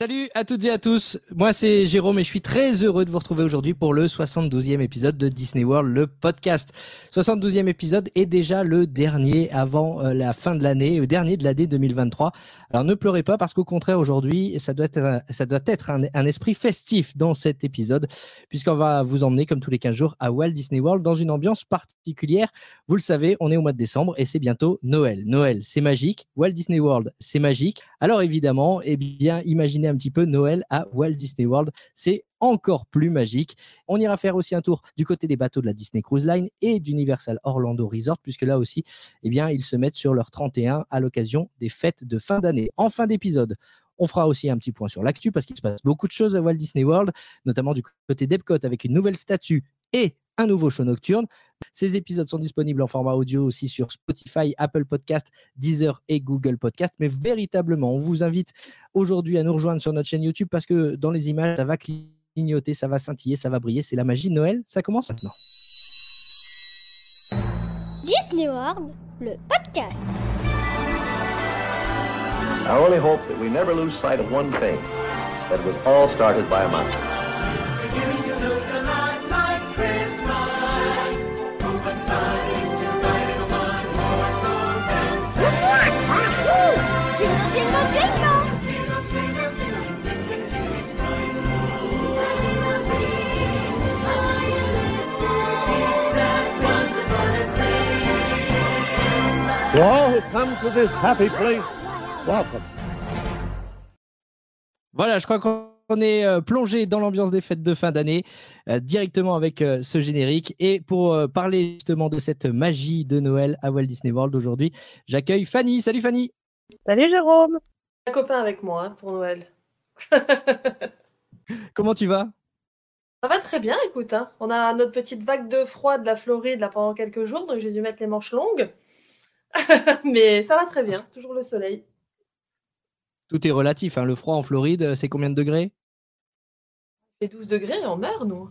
Salut à toutes et à tous, moi c'est Jérôme et je suis très heureux de vous retrouver aujourd'hui pour le 72e épisode de Disney World, le podcast. 72e épisode est déjà le dernier avant euh, la fin de l'année, le dernier de l'année 2023. Alors ne pleurez pas parce qu'au contraire aujourd'hui ça doit être, un, un, esprit festif dans cet épisode puisqu'on va vous emmener comme tous les 15 jours à Walt Disney World dans une ambiance particulière. Vous le savez, on est au mois de décembre et c'est bientôt Noël. Noël c'est magique, Walt Disney World c'est magique. Alors évidemment, eh bien imaginez un petit peu Noël à Walt Disney World. C'est encore plus magique. On ira faire aussi un tour du côté des bateaux de la Disney Cruise Line et d'Universal Orlando Resort, puisque là aussi, eh bien, ils se mettent sur leur 31 à l'occasion des fêtes de fin d'année. En fin d'épisode, on fera aussi un petit point sur l'actu parce qu'il se passe beaucoup de choses à Walt Disney World, notamment du côté d'Epcot avec une nouvelle statue et un nouveau show nocturne. Ces épisodes sont disponibles en format audio aussi sur Spotify, Apple Podcast, Deezer et Google Podcast. Mais véritablement, on vous invite aujourd'hui à nous rejoindre sur notre chaîne YouTube parce que dans les images, ça va clignoter, ça va scintiller, ça va briller. C'est la magie de Noël. Ça commence maintenant. Disney World, le podcast. I only hope that we never lose sight of one thing that was all started by a. To all who come to this happy place, welcome. Voilà, je crois qu'on est euh, plongé dans l'ambiance des fêtes de fin d'année euh, directement avec euh, ce générique. Et pour parler justement de cette magie de Noël à Walt Disney World aujourd'hui, j'accueille Fanny. Salut Fanny. Salut Jérôme. Un copain avec moi hein, pour Noël. Comment tu vas? Ça va très bien, écoute. hein. On a notre petite vague de froid de la Floride là pendant quelques jours, donc j'ai dû mettre les manches longues. Mais ça va très bien, toujours le soleil. Tout est relatif. hein. Le froid en Floride, euh, c'est combien de degrés? Et 12 degrés, on meurt, nous.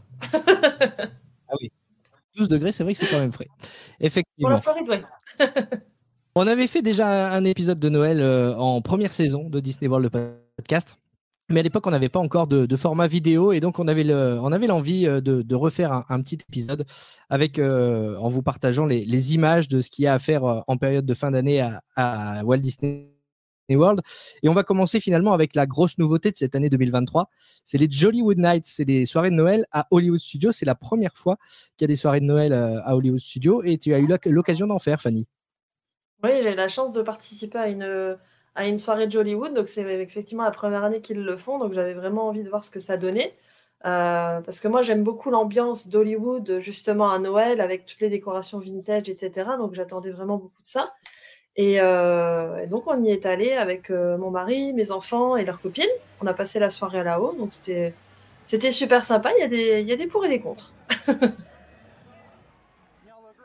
12 degrés, c'est vrai que c'est quand même frais. Pour Effectivement. la Floride, ouais. On avait fait déjà un épisode de Noël euh, en première saison de Disney World le podcast. Mais à l'époque, on n'avait pas encore de, format vidéo et donc on avait l'envie euh, de, de refaire un, petit épisode avec euh, en vous partageant les, images de ce qu'il y a à faire euh, en période de fin d'année à, Walt Disney World. Et on va commencer finalement avec la grosse nouveauté de cette année 2023. C'est les Jollywood Nights. C'est des soirées de Noël à Hollywood Studios. C'est la première fois qu'il y a des soirées de Noël à Hollywood Studios et tu as eu l'oc- l'occasion d'en faire, Fanny. Oui, j'ai eu la chance de participer à une, à une soirée de Jollywood. Donc, c'est effectivement la première année qu'ils le font. Donc, j'avais vraiment envie de voir ce que ça donnait. Euh, parce que moi, j'aime beaucoup l'ambiance d'Hollywood, justement à Noël, avec toutes les décorations vintage, etc. Donc, j'attendais vraiment beaucoup de ça. Et, euh, donc, on y est allé avec euh, mon mari, mes enfants et leurs copines. On a passé la soirée là-haut. Donc, c'était, c'était super sympa. Il y, a des, il y a des pour et des contre.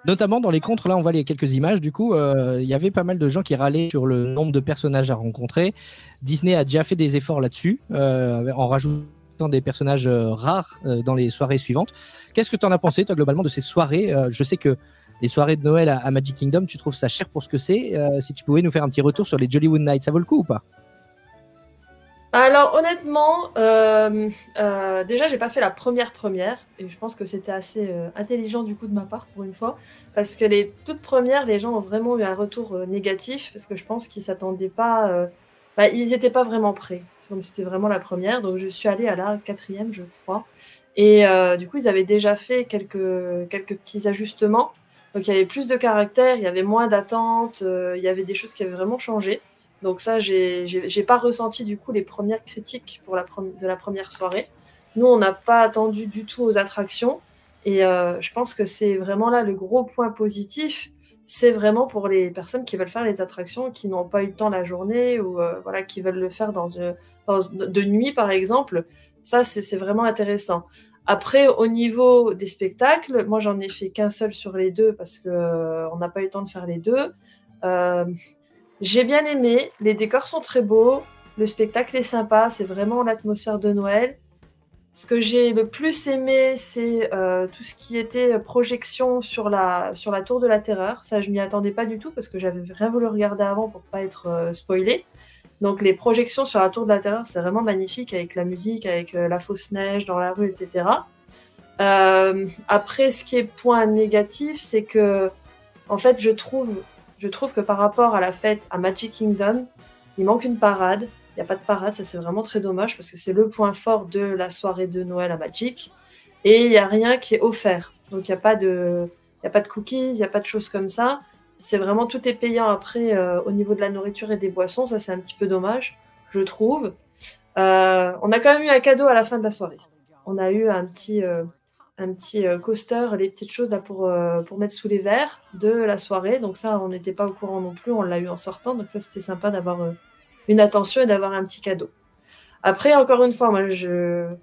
Notamment dans les contres, là, on voit les quelques images. Du coup, euh, il y avait pas mal de gens qui râlaient sur le nombre de personnages à rencontrer. Disney a déjà fait des efforts là-dessus, euh, en rajoutant des personnages euh, rares dans les soirées suivantes. Qu'est-ce que tu en as pensé, toi, globalement, de ces soirées Je sais que les soirées de Noël à, Magic Kingdom, tu trouves ça cher pour ce que c'est. Si tu pouvais nous faire un petit retour sur les Jollywood Nights, ça vaut le coup ou pas? Alors honnêtement, euh, euh, déjà j'ai pas fait la première première et je pense que c'était assez euh, intelligent du coup de ma part pour une fois parce que les toutes premières les gens ont vraiment eu un retour euh, négatif parce que je pense qu'ils s'attendaient pas, euh, bah, ils étaient pas vraiment prêts. Comme c'était vraiment la première. Donc je suis allée à la quatrième je crois. Et du coup ils avaient déjà fait quelques quelques petits ajustements. Donc il y avait plus de caractère, il y avait moins d'attente, euh, il y avait des choses qui avaient vraiment changé. Donc ça, j'ai pas ressenti du coup les premières critiques pour la de la première soirée. Nous, on n'a pas attendu du tout aux attractions. Et euh, je pense que c'est vraiment là le gros point positif. C'est vraiment pour les personnes qui veulent faire les attractions, qui n'ont pas eu le temps la journée ou euh, voilà, qui veulent le faire dans, dans- de nuit, par exemple. Ça, c'est c'est vraiment intéressant. Après, au niveau des spectacles, moi, j'en ai fait qu'un seul sur les deux parce que euh, on n'a pas eu le temps de faire les deux. Euh, j'ai bien aimé, les décors sont très beaux, le spectacle est sympa, c'est vraiment l'atmosphère de Noël. Ce que j'ai le plus aimé, c'est euh, tout ce qui était projection sur la, sur la tour de la terreur. Ça, je m'y attendais pas du tout parce que j'avais rien voulu regarder avant pour pas être euh, spoilé. Donc les projections sur la Tour de la Terreur, c'est vraiment magnifique avec la musique, avec euh, la fausse neige dans la rue, etc. Euh, après, ce qui est point négatif, c'est que, en fait, je trouve, je trouve que par rapport à la fête à Magic Kingdom, il manque une parade. Il n'y a pas de parade, ça c'est vraiment très dommage parce que c'est le point fort de la soirée de Noël à Magic. Et il n'y a rien qui est offert. Donc il n'y a pas de, cookies, il n'y a pas de choses comme ça. C'est vraiment tout est payant après euh, au niveau de la nourriture et des boissons. Ça c'est un petit peu dommage, je trouve. Euh, on a quand même eu un cadeau à la fin de la soirée. On a eu un petit, euh, un petit euh, coaster, les petites choses là pour, euh, pour mettre sous les verres de la soirée. Donc ça, on n'était pas au courant non plus, on l'a eu en sortant. Donc ça, c'était sympa d'avoir euh, une attention et d'avoir un petit cadeau. Après, encore une fois, moi, je,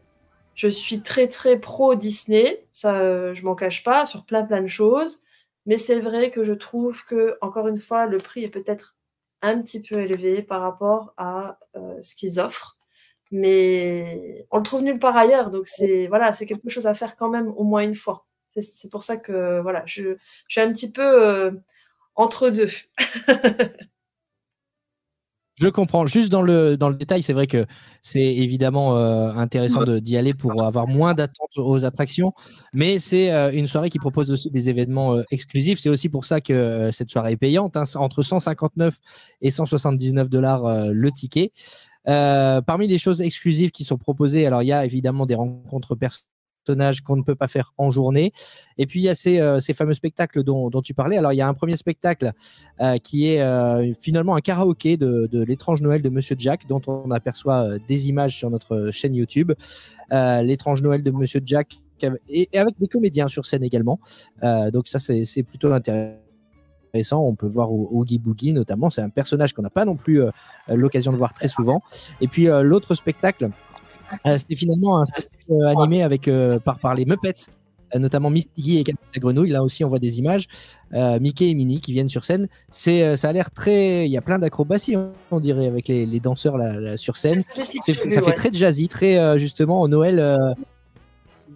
suis très très pro Disney, ça, je m'en cache pas, sur plein plein de choses. Mais c'est vrai que je trouve que, encore une fois, le prix est peut-être un petit peu élevé par rapport à ce qu'ils offrent mais on le trouve nulle part ailleurs. Donc c'est voilà, c'est quelque chose à faire quand même au moins une fois. C'est- pour ça que voilà, je, je suis un petit peu euh, entre deux. Je comprends. Juste dans le, dans le détail, c'est vrai que c'est évidemment euh, intéressant d'y aller pour avoir moins d'attentes aux attractions, mais c'est euh, une soirée qui propose aussi des événements euh, exclusifs. C'est aussi pour ça que euh, cette soirée est payante, hein, entre 159 et 179 dollars euh, le ticket. Euh, parmi les choses exclusives qui sont proposées, alors il y a évidemment des rencontres personnages qu'on ne peut pas faire en journée. Et puis il y a ces, euh, fameux spectacles dont, tu parlais. Alors il y a un premier spectacle euh, qui est finalement un karaoké de, l'étrange Noël de Monsieur Jack, dont on aperçoit des images sur notre chaîne YouTube. L'étrange Noël de Monsieur Jack et, avec des comédiens sur scène également. Donc ça c'est c'est plutôt intéressant. On peut voir Oogie Boogie notamment. C'est un personnage qu'on n'a pas non plus euh, l'occasion de voir très souvent. Et puis euh, l'autre spectacle, euh, c'était finalement un spectacle animé avec par, par les Muppets, notamment Miss Piggy et Captain la Grenouille. Là aussi, on voit des images. Euh, Mickey et Minnie qui viennent sur scène. C'est, ça a l'air très. Il y a plein d'acrobaties, hein, on dirait, avec les, les danseurs là, là, sur scène. Vu, ça fait très jazzy, très justement au Noël. euh,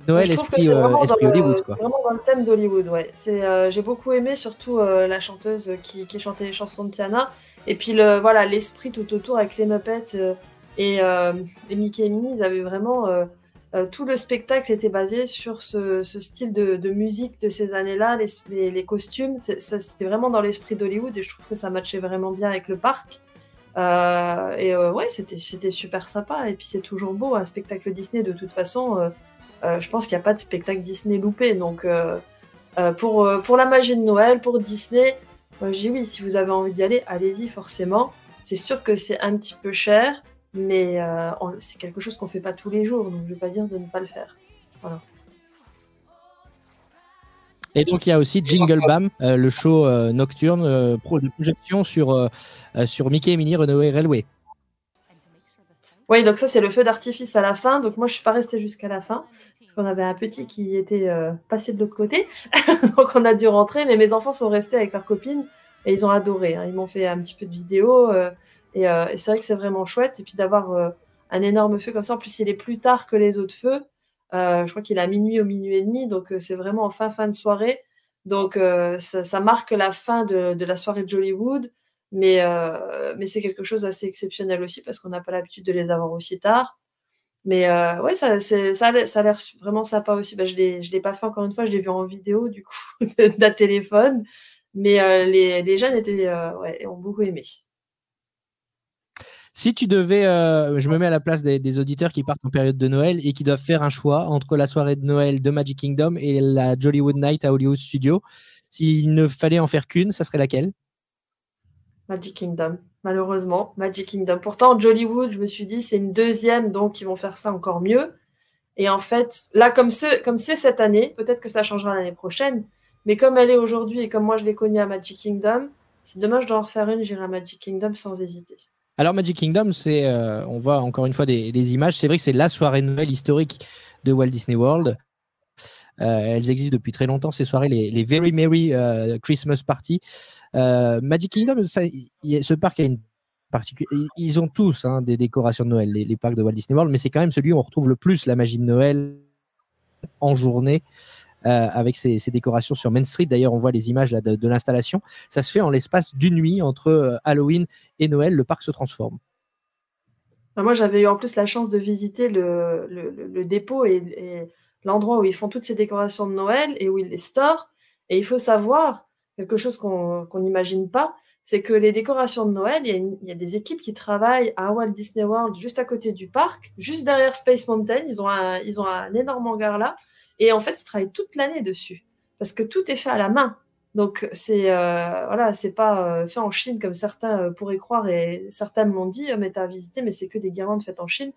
Noël Je trouve que esprit, c'est euh, vraiment, esprit dans le- Hollywood c'est quoi. vraiment dans le thème d'Hollywood, ouais. C'est, euh, j'ai beaucoup aimé surtout euh, la chanteuse qui, qui chantait les chansons de Tiana. Et puis le, voilà, l'esprit tout autour avec les Muppets euh, et, et Mickey et Minnie, ils avaient vraiment... tout le spectacle était basé sur ce, ce style de, de musique de ces années-là, les, les, les costumes. Ça, C'était vraiment dans l'esprit d'Hollywood et je trouve que ça matchait vraiment bien avec le parc. Et ouais, c'était c'était super sympa. Et puis c'est toujours beau, un spectacle Disney de toute façon. Euh, je pense qu'il n'y a pas de spectacle Disney loupé. Donc, euh, euh, pour, euh, pour la magie de Noël, pour Disney, moi je dis oui, si vous avez envie d'y aller, allez-y forcément. C'est sûr que c'est un petit peu cher, mais euh, c'est quelque chose qu'on fait pas tous les jours. Donc, je ne vais pas dire de ne pas le faire. Et donc il y a aussi Jingle Bam, euh, le show euh, nocturne euh, pro de projection sur, sur Mickey et Minnie Runaway Railway. Oui, donc ça, c'est le feu d'artifice à la fin. Donc, moi, je suis pas restée jusqu'à la fin, parce qu'on avait un petit qui était euh, passé de l'autre côté. donc, on a dû rentrer, mais mes enfants sont restés avec leurs copines et ils ont adoré. hein. Ils m'ont fait un petit peu de vidéo. euh, et euh, et c'est vrai que c'est vraiment chouette. Et puis, d'avoir un énorme feu comme ça. En plus, il est plus tard que les autres feux. Je crois qu'il est à minuit ou minuit et demi. Donc, c'est vraiment en fin, fin de soirée. Donc, ça, ça marque la fin de, de la soirée de Jollywood. Mais, euh, mais c'est quelque chose d'assez exceptionnel aussi parce qu'on n'a pas l'habitude de les avoir aussi tard. Mais euh, ouais, ça, ça, a ça a l'air vraiment sympa aussi. Bah, je ne l'ai pas fait encore une fois, je l'ai vu en vidéo du coup d'un téléphone. Mais euh, les, les jeunes étaient, ouais, ont beaucoup aimé. Si tu devais, je me mets à la place des, des auditeurs qui partent en période de Noël et qui doivent faire un choix entre la soirée de Noël de Magic Kingdom et la Jollywood Night à Hollywood Studio, s'il ne fallait en faire qu'une, ça serait laquelle? Magic Kingdom, malheureusement. Magic Kingdom. Pourtant, Jollywood, je me suis dit, c'est une deuxième, donc ils vont faire ça encore mieux. Et en fait, là, comme c'est comme c'est cette année, peut-être que ça changera l'année prochaine, mais comme elle est aujourd'hui et comme moi je l'ai connue à Magic Kingdom, si demain je dois en refaire une, j'irai à Magic Kingdom sans hésiter. Alors Magic Kingdom, c'est, euh, on voit encore une fois des, images. C'est vrai que c'est la soirée Noël historique de Walt Disney World. Euh, elles existent depuis très longtemps, ces soirées, les, Very Merry euh, Christmas Party. Euh, Magic Kingdom, ce parc a une. Ils ont tous hein, des décorations de Noël, les, parcs de Walt Disney World, mais c'est quand même celui où on retrouve le plus la magie de Noël en journée. avec ces, ces décorations sur Main Street. D'ailleurs, on voit les images de, l'installation. Ça se fait en l'espace d'une nuit entre Halloween et Noël. Le parc se transforme. Moi, j'avais eu en plus la chance de visiter le, dépôt et l'endroit où ils font toutes ces décorations de Noël et où ils les storent. Et il faut savoir, quelque chose qu'on n'imagine pas, c'est que les décorations de Noël, il y, a des équipes qui travaillent à Walt Disney World, juste à côté du parc, juste derrière Space Mountain. Ils ont un, énorme hangar là. Et en fait, ils travaillent toute l'année dessus. Parce que tout est fait à la main. Donc, c'est euh, voilà, c'est pas euh, fait en Chine comme certains euh, pourraient croire et certains me l'ont dit, euh, mais t'as visité, mais c'est que des guirlandes faites en Chine.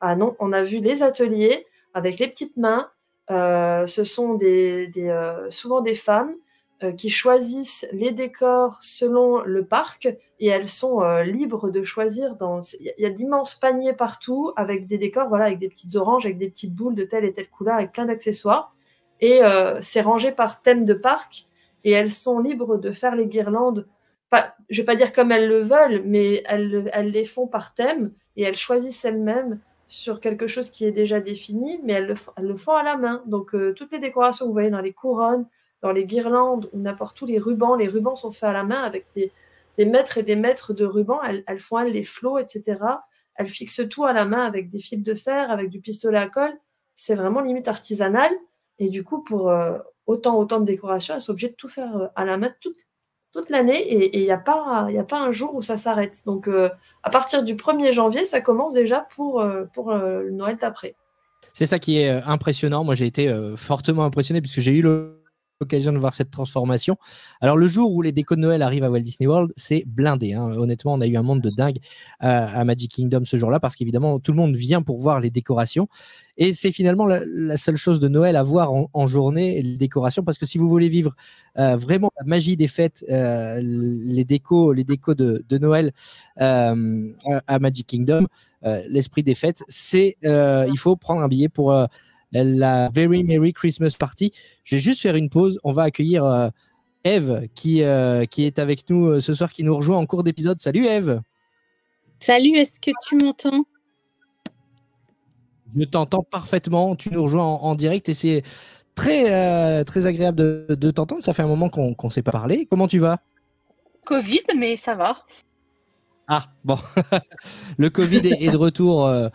Ah non, on a vu les ateliers avec les petites mains. Euh, ce sont euh, souvent des femmes euh, qui choisissent les décors selon le parc et elles sont libres de choisir. Il y a- d'immenses paniers partout avec des décors, voilà, avec des petites oranges, avec des petites boules de telle et telle couleur, avec plein d'accessoires. Et c'est rangé par thème de parc et elles sont libres de faire les guirlandes. Je vais pas dire comme elles le veulent, mais elles, elles les font par thème et elles choisissent elles-mêmes sur quelque chose qui est déjà défini, mais elles le, elles le font à la main. Donc euh, toutes les décorations que vous voyez dans les couronnes, dans les guirlandes ou n'importe où les rubans, les rubans sont faits à la main avec des, des mètres et des mètres de rubans. Elles, font elles les flots, etc. Elles fixent tout à la main avec des fils de fer, avec du pistolet à colle. C'est vraiment limite artisanal. Et du coup, pour euh, autant, autant de décorations, elles sont obligées de tout faire euh, à la main toute l'année. Et il n'y a, pas- pas un jour où ça s'arrête. Donc, euh, à partir du 1er janvier, ça commence déjà pour, euh, pour euh, le Noël d'après. C'est ça qui est impressionnant. Moi, j'ai été fortement impressionné puisque j'ai eu le- l'occasion de voir cette transformation. Alors, le jour où les décos de Noël arrivent à Walt Disney World, c'est blindé. hein. Honnêtement, on a eu un monde de dingue à, Magic Kingdom ce jour-là parce qu'évidemment, tout le monde vient pour voir les décorations. Et c'est finalement la, seule chose de Noël à voir en, journée, les décorations, parce que si vous voulez vivre euh, vraiment la magie des fêtes, euh, les décos, les de, Noël euh, à, Magic Kingdom, l'esprit des fêtes, c'est il faut prendre un billet pour la Very Merry Christmas Party. Je vais juste faire une pause. On va accueillir euh, Eve qui, euh, qui est avec nous euh, ce soir, qui nous rejoint en cours d'épisode. Salut Eve. Salut, est-ce que tu m'entends? Je t'entends parfaitement. Tu nous rejoins en, en direct et c'est très, très agréable de, de t'entendre. Ça fait un moment qu'on ne s'est pas parlé. Comment tu vas? Covid, mais ça va. Ah, bon. le Covid est, est de retour euh,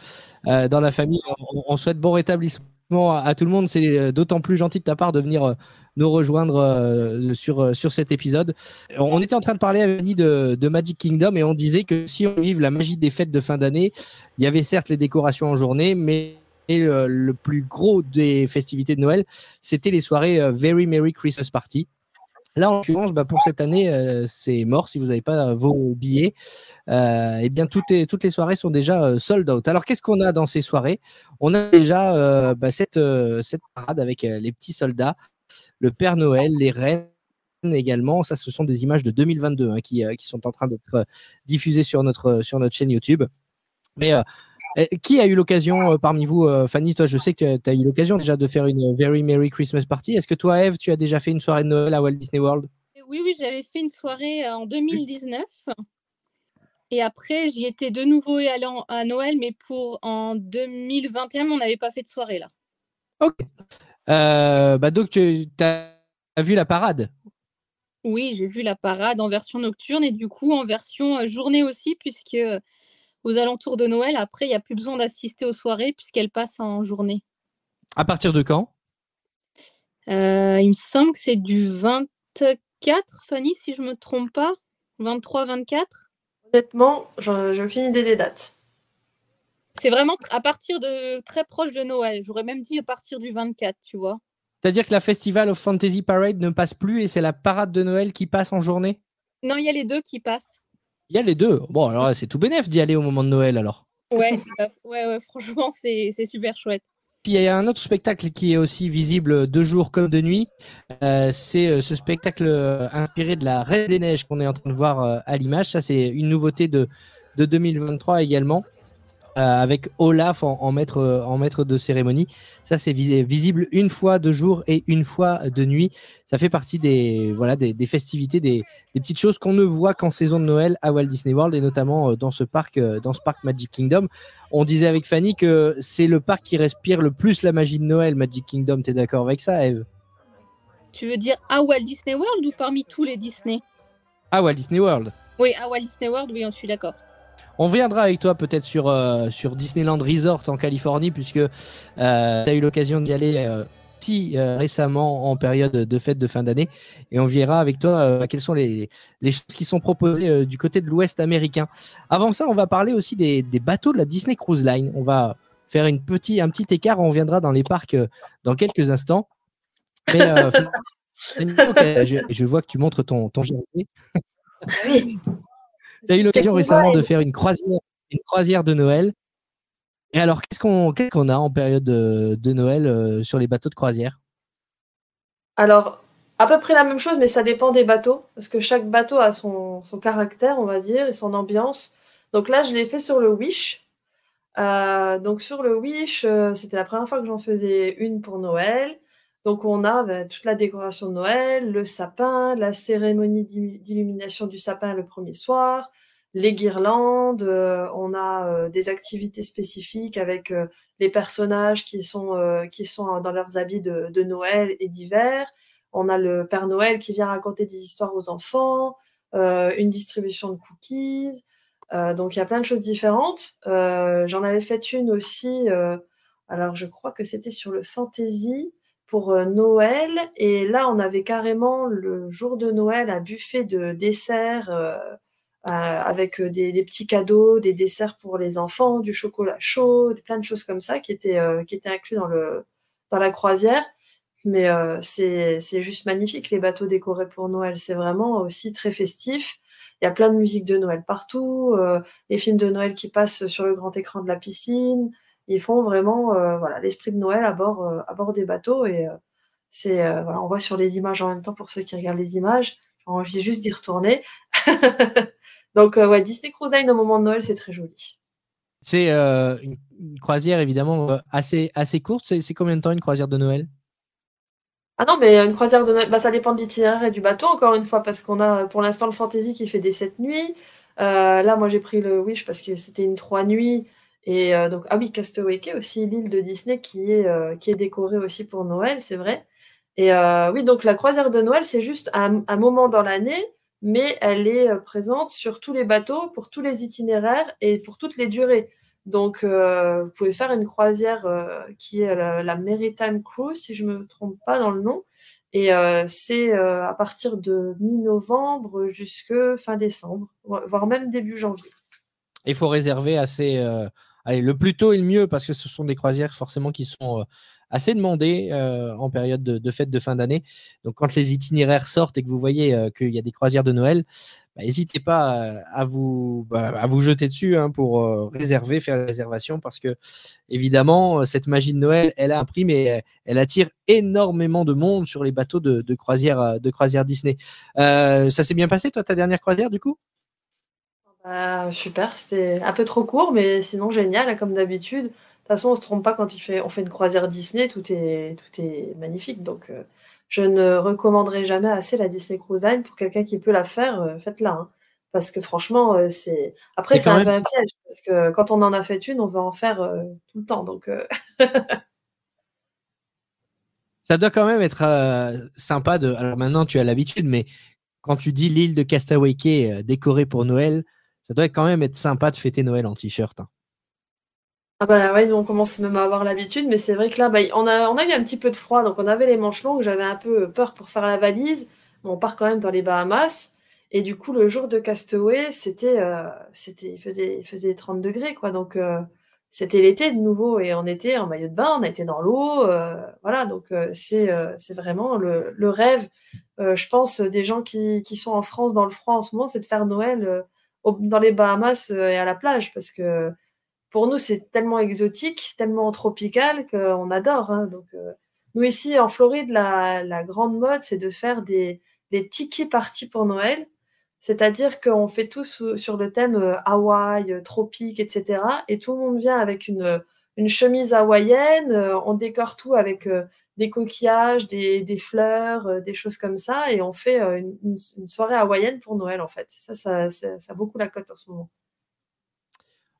euh, dans la famille. On, on souhaite bon rétablissement à, tout le monde. C'est euh, d'autant plus gentil de ta part de venir euh, nous rejoindre euh, sur, cet épisode. On, était en train de parler avec Annie de, Magic Kingdom et on disait que si on vive la magie des fêtes de fin d'année, il y avait certes les décorations en journée, mais le, plus gros des festivités de Noël, c'était les soirées Very Merry Christmas Party. Là, en l'occurrence, bah, pour cette année, euh, c'est mort. Si vous n'avez pas vos billets, euh, eh bien, toutes les, toutes les soirées sont déjà euh, sold out. Alors, qu'est-ce qu'on a dans ces soirées? On a déjà bah, cette, cette parade avec les petits soldats, le Père Noël, les reines également. Ça, ce sont des images de 2022 hein, qui, qui sont en train d'être diffusées sur notre, sur notre chaîne YouTube. Mais qui a eu l'occasion euh, parmi vous, euh, Fanny Toi, je sais que tu as eu l'occasion déjà de faire une Very Merry Christmas Party. Est-ce que toi, Eve, tu as déjà fait une soirée de Noël à Walt Disney World? Oui, oui, j'avais fait une soirée euh, en 2019. Et après, j'y étais de nouveau en- à Noël, mais pour en 2021, on n'avait pas fait de soirée là. Euh, bah donc, tu as vu la parade? Oui, j'ai vu la parade en version nocturne et du coup en version euh, journée aussi, puisque euh, aux alentours de Noël, après, il n'y a plus besoin d'assister aux soirées puisqu'elles passent en journée. À partir de quand? Euh, il me semble que c'est du 24, Fanny, si je me trompe pas. 23, 24. Honnêtement, j'ai aucune idée des dates. C'est vraiment à partir de très proche de Noël. J'aurais même dit à partir du 24, tu vois. C'est-à-dire que la Festival of Fantasy Parade ne passe plus et c'est la parade de Noël qui passe en journée? Non, il y a les deux qui passent. Il y a les deux. Bon, alors c'est tout bénef d'y aller au moment de Noël alors. Ouais, bah, ouais, ouais, franchement, c'est super chouette. Puis il y a un autre spectacle qui est aussi visible de jour comme de nuit. Euh, c'est euh, ce spectacle euh, inspiré de la Reine des Neiges qu'on est en train de voir à l'image. Ça, c'est une nouveauté de, de 2023 également. Euh, avec Olaf en, en maître, euh, en maître de cérémonie. Ça, c'est vis- visible une fois de jour et une fois de nuit. Ça fait partie des, voilà, des, des festivités, des, des petites choses qu'on ne voit qu'en saison de Noël à Walt Disney World et notamment euh, dans ce parc, dans ce parc Magic Kingdom. On disait avec Fanny que c'est le parc qui respire le plus la magie de Noël, Magic Kingdom. T'es d'accord avec ça, Eve? Tu veux dire à Walt Disney World ou parmi tous les Disney? Ah, Walt Disney World. Oui, à Walt Disney World, oui, je suis d'accord. On viendra avec toi peut-être sur, euh, sur Disneyland Resort en Californie, puisque euh, tu as eu l'occasion d'y aller euh, si récemment en période de fête de fin d'année. Et on verra avec toi quelles sont les, choses qui sont proposées du côté de l'Ouest américain. Avant ça, on va parler aussi des, bateaux de la Disney Cruise Line. On va faire un petit écart. On viendra dans les parcs dans quelques instants. Je, vois que tu montres ton, ton Oui. Tu as eu l'occasion récemment de faire une croisière, une croisière de Noël. Et alors, qu'est-ce qu'on a en période de, de Noël euh, sur les bateaux de croisière? Alors, à peu près la même chose, mais ça dépend des bateaux, parce que chaque bateau a son, son caractère, on va dire, et son ambiance. Donc là, je l'ai fait sur le Wish. Euh, donc sur le Wish, euh, c'était la première fois que j'en faisais une pour Noël. Donc on a bah, toute la décoration de Noël, le sapin, la cérémonie d'illumination du sapin le premier soir, les guirlandes, euh, on a euh, des activités spécifiques avec euh, les personnages qui sont, qui sont dans leurs habits de, de Noël et d'hiver. On a le Père Noël qui vient raconter des histoires aux enfants, une distribution de cookies. donc il y a plein de choses différentes. J'en avais fait une aussi, alors je crois que c'était sur le fantasy pour euh, Noël. Et là, on avait carrément le jour de Noël un buffet de desserts euh, avec des, petits cadeaux, des desserts pour les enfants, du chocolat chaud, plein de choses comme ça qui étaient, euh, qui étaient inclus dans, le, dans la croisière. Mais c'est juste magnifique, les bateaux décorés pour Noël. C'est vraiment aussi très festif. Il y a plein de musique de Noël partout, les films de Noël qui passent sur le grand écran de la piscine ils font vraiment euh, voilà l'esprit de Noël à bord euh, à bord des bateaux et euh, c'est voilà on voit sur les images en même temps pour ceux qui regardent les images j'ai envie juste d'y retourner donc ouais Disney Cruise Line au moment de Noël c'est très joli c'est une, croisière évidemment assez assez courte c'est combien de temps une croisière de Noël? Ah non, mais une croisière de Noël, bah, ça dépend de l'itinéraire et du bateau, encore une fois, parce qu'on a pour l'instant le Fantasy qui fait des 7 nuits. là, moi, j'ai pris le Wish parce que c'était une 3 nuits. Et euh, donc, ah oui, Castaway Cay aussi, l'île de Disney qui est, euh, qui est décorée aussi pour Noël, c'est vrai. Et euh, oui, donc la croisière de Noël, c'est juste un, moment dans l'année, mais elle est présente sur tous les bateaux, pour tous les itinéraires et pour toutes les durées. Donc, vous pouvez faire une croisière qui est la, la, Maritime Cruise, si je ne me trompe pas dans le nom. Et c'est à partir de mi-novembre jusque fin décembre, voire même début janvier. Il faut réserver assez le plus tôt est le mieux parce que ce sont des croisières forcément qui sont euh, assez demandées euh, en période de, fête de fin d'année. Donc quand les itinéraires sortent et que vous voyez euh, qu'il y a des croisières de Noël, bah, n'hésitez pas à vous, bah, à vous jeter dessus hein, pour réserver, faire la réservation parce que évidemment cette magie de Noël, elle a un prix mais elle attire énormément de monde sur les bateaux de, de de croisière Disney. ça s'est bien passé toi ta dernière croisière du coup? Bah, super, c'était un peu trop court, mais sinon génial, hein, comme d'habitude. De toute façon, on se trompe pas quand il fait, on fait une croisière Disney, tout est, tout est magnifique. Donc, euh, je ne recommanderai jamais assez la Disney Cruise Line pour quelqu'un qui peut la faire, euh, faites-la. Hein. Parce que franchement, euh, c'est. Après, c'est un peu un piège, parce que quand on en a fait une, on veut en faire tout le temps. Donc. Ça doit quand même être sympa de. Alors maintenant, tu as l'habitude, mais quand tu dis l'île de Castaway Cay décorée pour Noël, ça doit quand même être sympa de fêter Noël en t-shirt. Hein. Ah bah ouais, nous on commence même à avoir l'habitude, mais c'est vrai que là, bah, on, a, on a eu un petit peu de froid, donc on avait les manches longues, j'avais un peu peur pour faire la valise, mais on part quand même dans les Bahamas, et du coup le jour de Castaway, c'était, euh, c'était, il faisait, il faisait 30 degrés, quoi, donc euh, c'était l'été de nouveau, et on était en maillot de bain, on été dans l'eau, euh, voilà, donc c'est, c'est vraiment le, le rêve, je pense, des gens qui, qui sont en France dans le froid en ce moment, c'est de faire Noël dans les Bahamas euh, et à la plage parce que pour nous c'est tellement exotique, tellement tropical qu'on adore. Hein. Donc euh, nous ici en Floride, la, grande mode c'est de faire des, tiki parties pour Noël. C'est-à-dire qu'on fait tout sur le thème euh, Hawaï, tropique, etc. Et tout le monde vient avec une, une chemise hawaïenne, on décore tout avec des coquillages, des, des fleurs, euh, des choses comme ça, et on fait euh, une, soirée hawaïenne pour Noël en fait. Ça, ça, ça, ça, a beaucoup la cote en ce moment.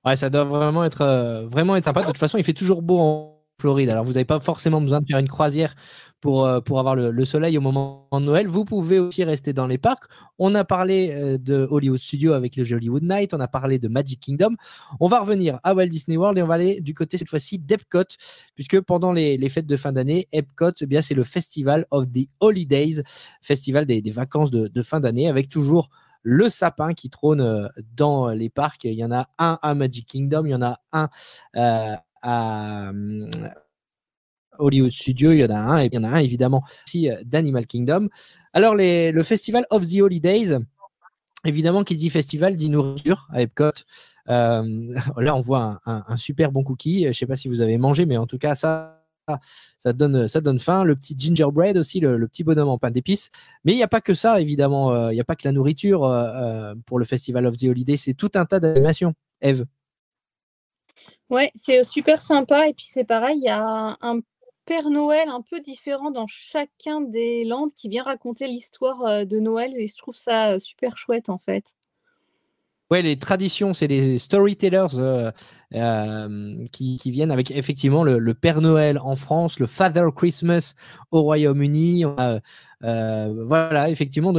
Ouais, ça doit vraiment être, euh, vraiment être sympa. De toute façon, il fait toujours beau en Floride. Alors, vous n'avez pas forcément besoin de faire une croisière pour, euh, pour avoir le, soleil au moment de Noël. Vous pouvez aussi rester dans les parcs. On a parlé euh, de Hollywood Studio avec le Hollywood Night. On a parlé de Magic Kingdom. On va revenir à Walt Disney World et on va aller du côté cette fois-ci d'Epcot, puisque pendant les, fêtes de fin d'année, Epcot, eh bien c'est le Festival of the Holidays, festival des, vacances de, fin d'année, avec toujours le sapin qui trône euh, dans les parcs. Il y en a un à Magic Kingdom, il y en a un à hum, Hollywood Studio, il y en a un, et il y en a un évidemment aussi euh, d'Animal Kingdom. Alors, le Festival of the Holidays, évidemment, qui dit festival dit nourriture à Epcot. Euh, là, on voit un, super bon cookie. Je ne sais pas si vous avez mangé, mais en tout cas, ça, ça donne, ça donne faim. Le petit gingerbread aussi, le, petit bonhomme en pain d'épices. Mais il n'y a pas que ça, évidemment. Euh, il n'y a pas que la nourriture pour le Festival of the Holidays. C'est tout un tas d'animations. Eve. Ouais, c'est super sympa. Et puis c'est pareil, il y a un Père Noël un peu différent dans chacun des landes qui vient raconter l'histoire euh, de Noël. Et je trouve ça euh, super chouette en fait. Ouais, les traditions, c'est les storytellers euh, qui, viennent avec effectivement le, Père Noël en France, le Father Christmas au Royaume-Uni. Voilà, effectivement,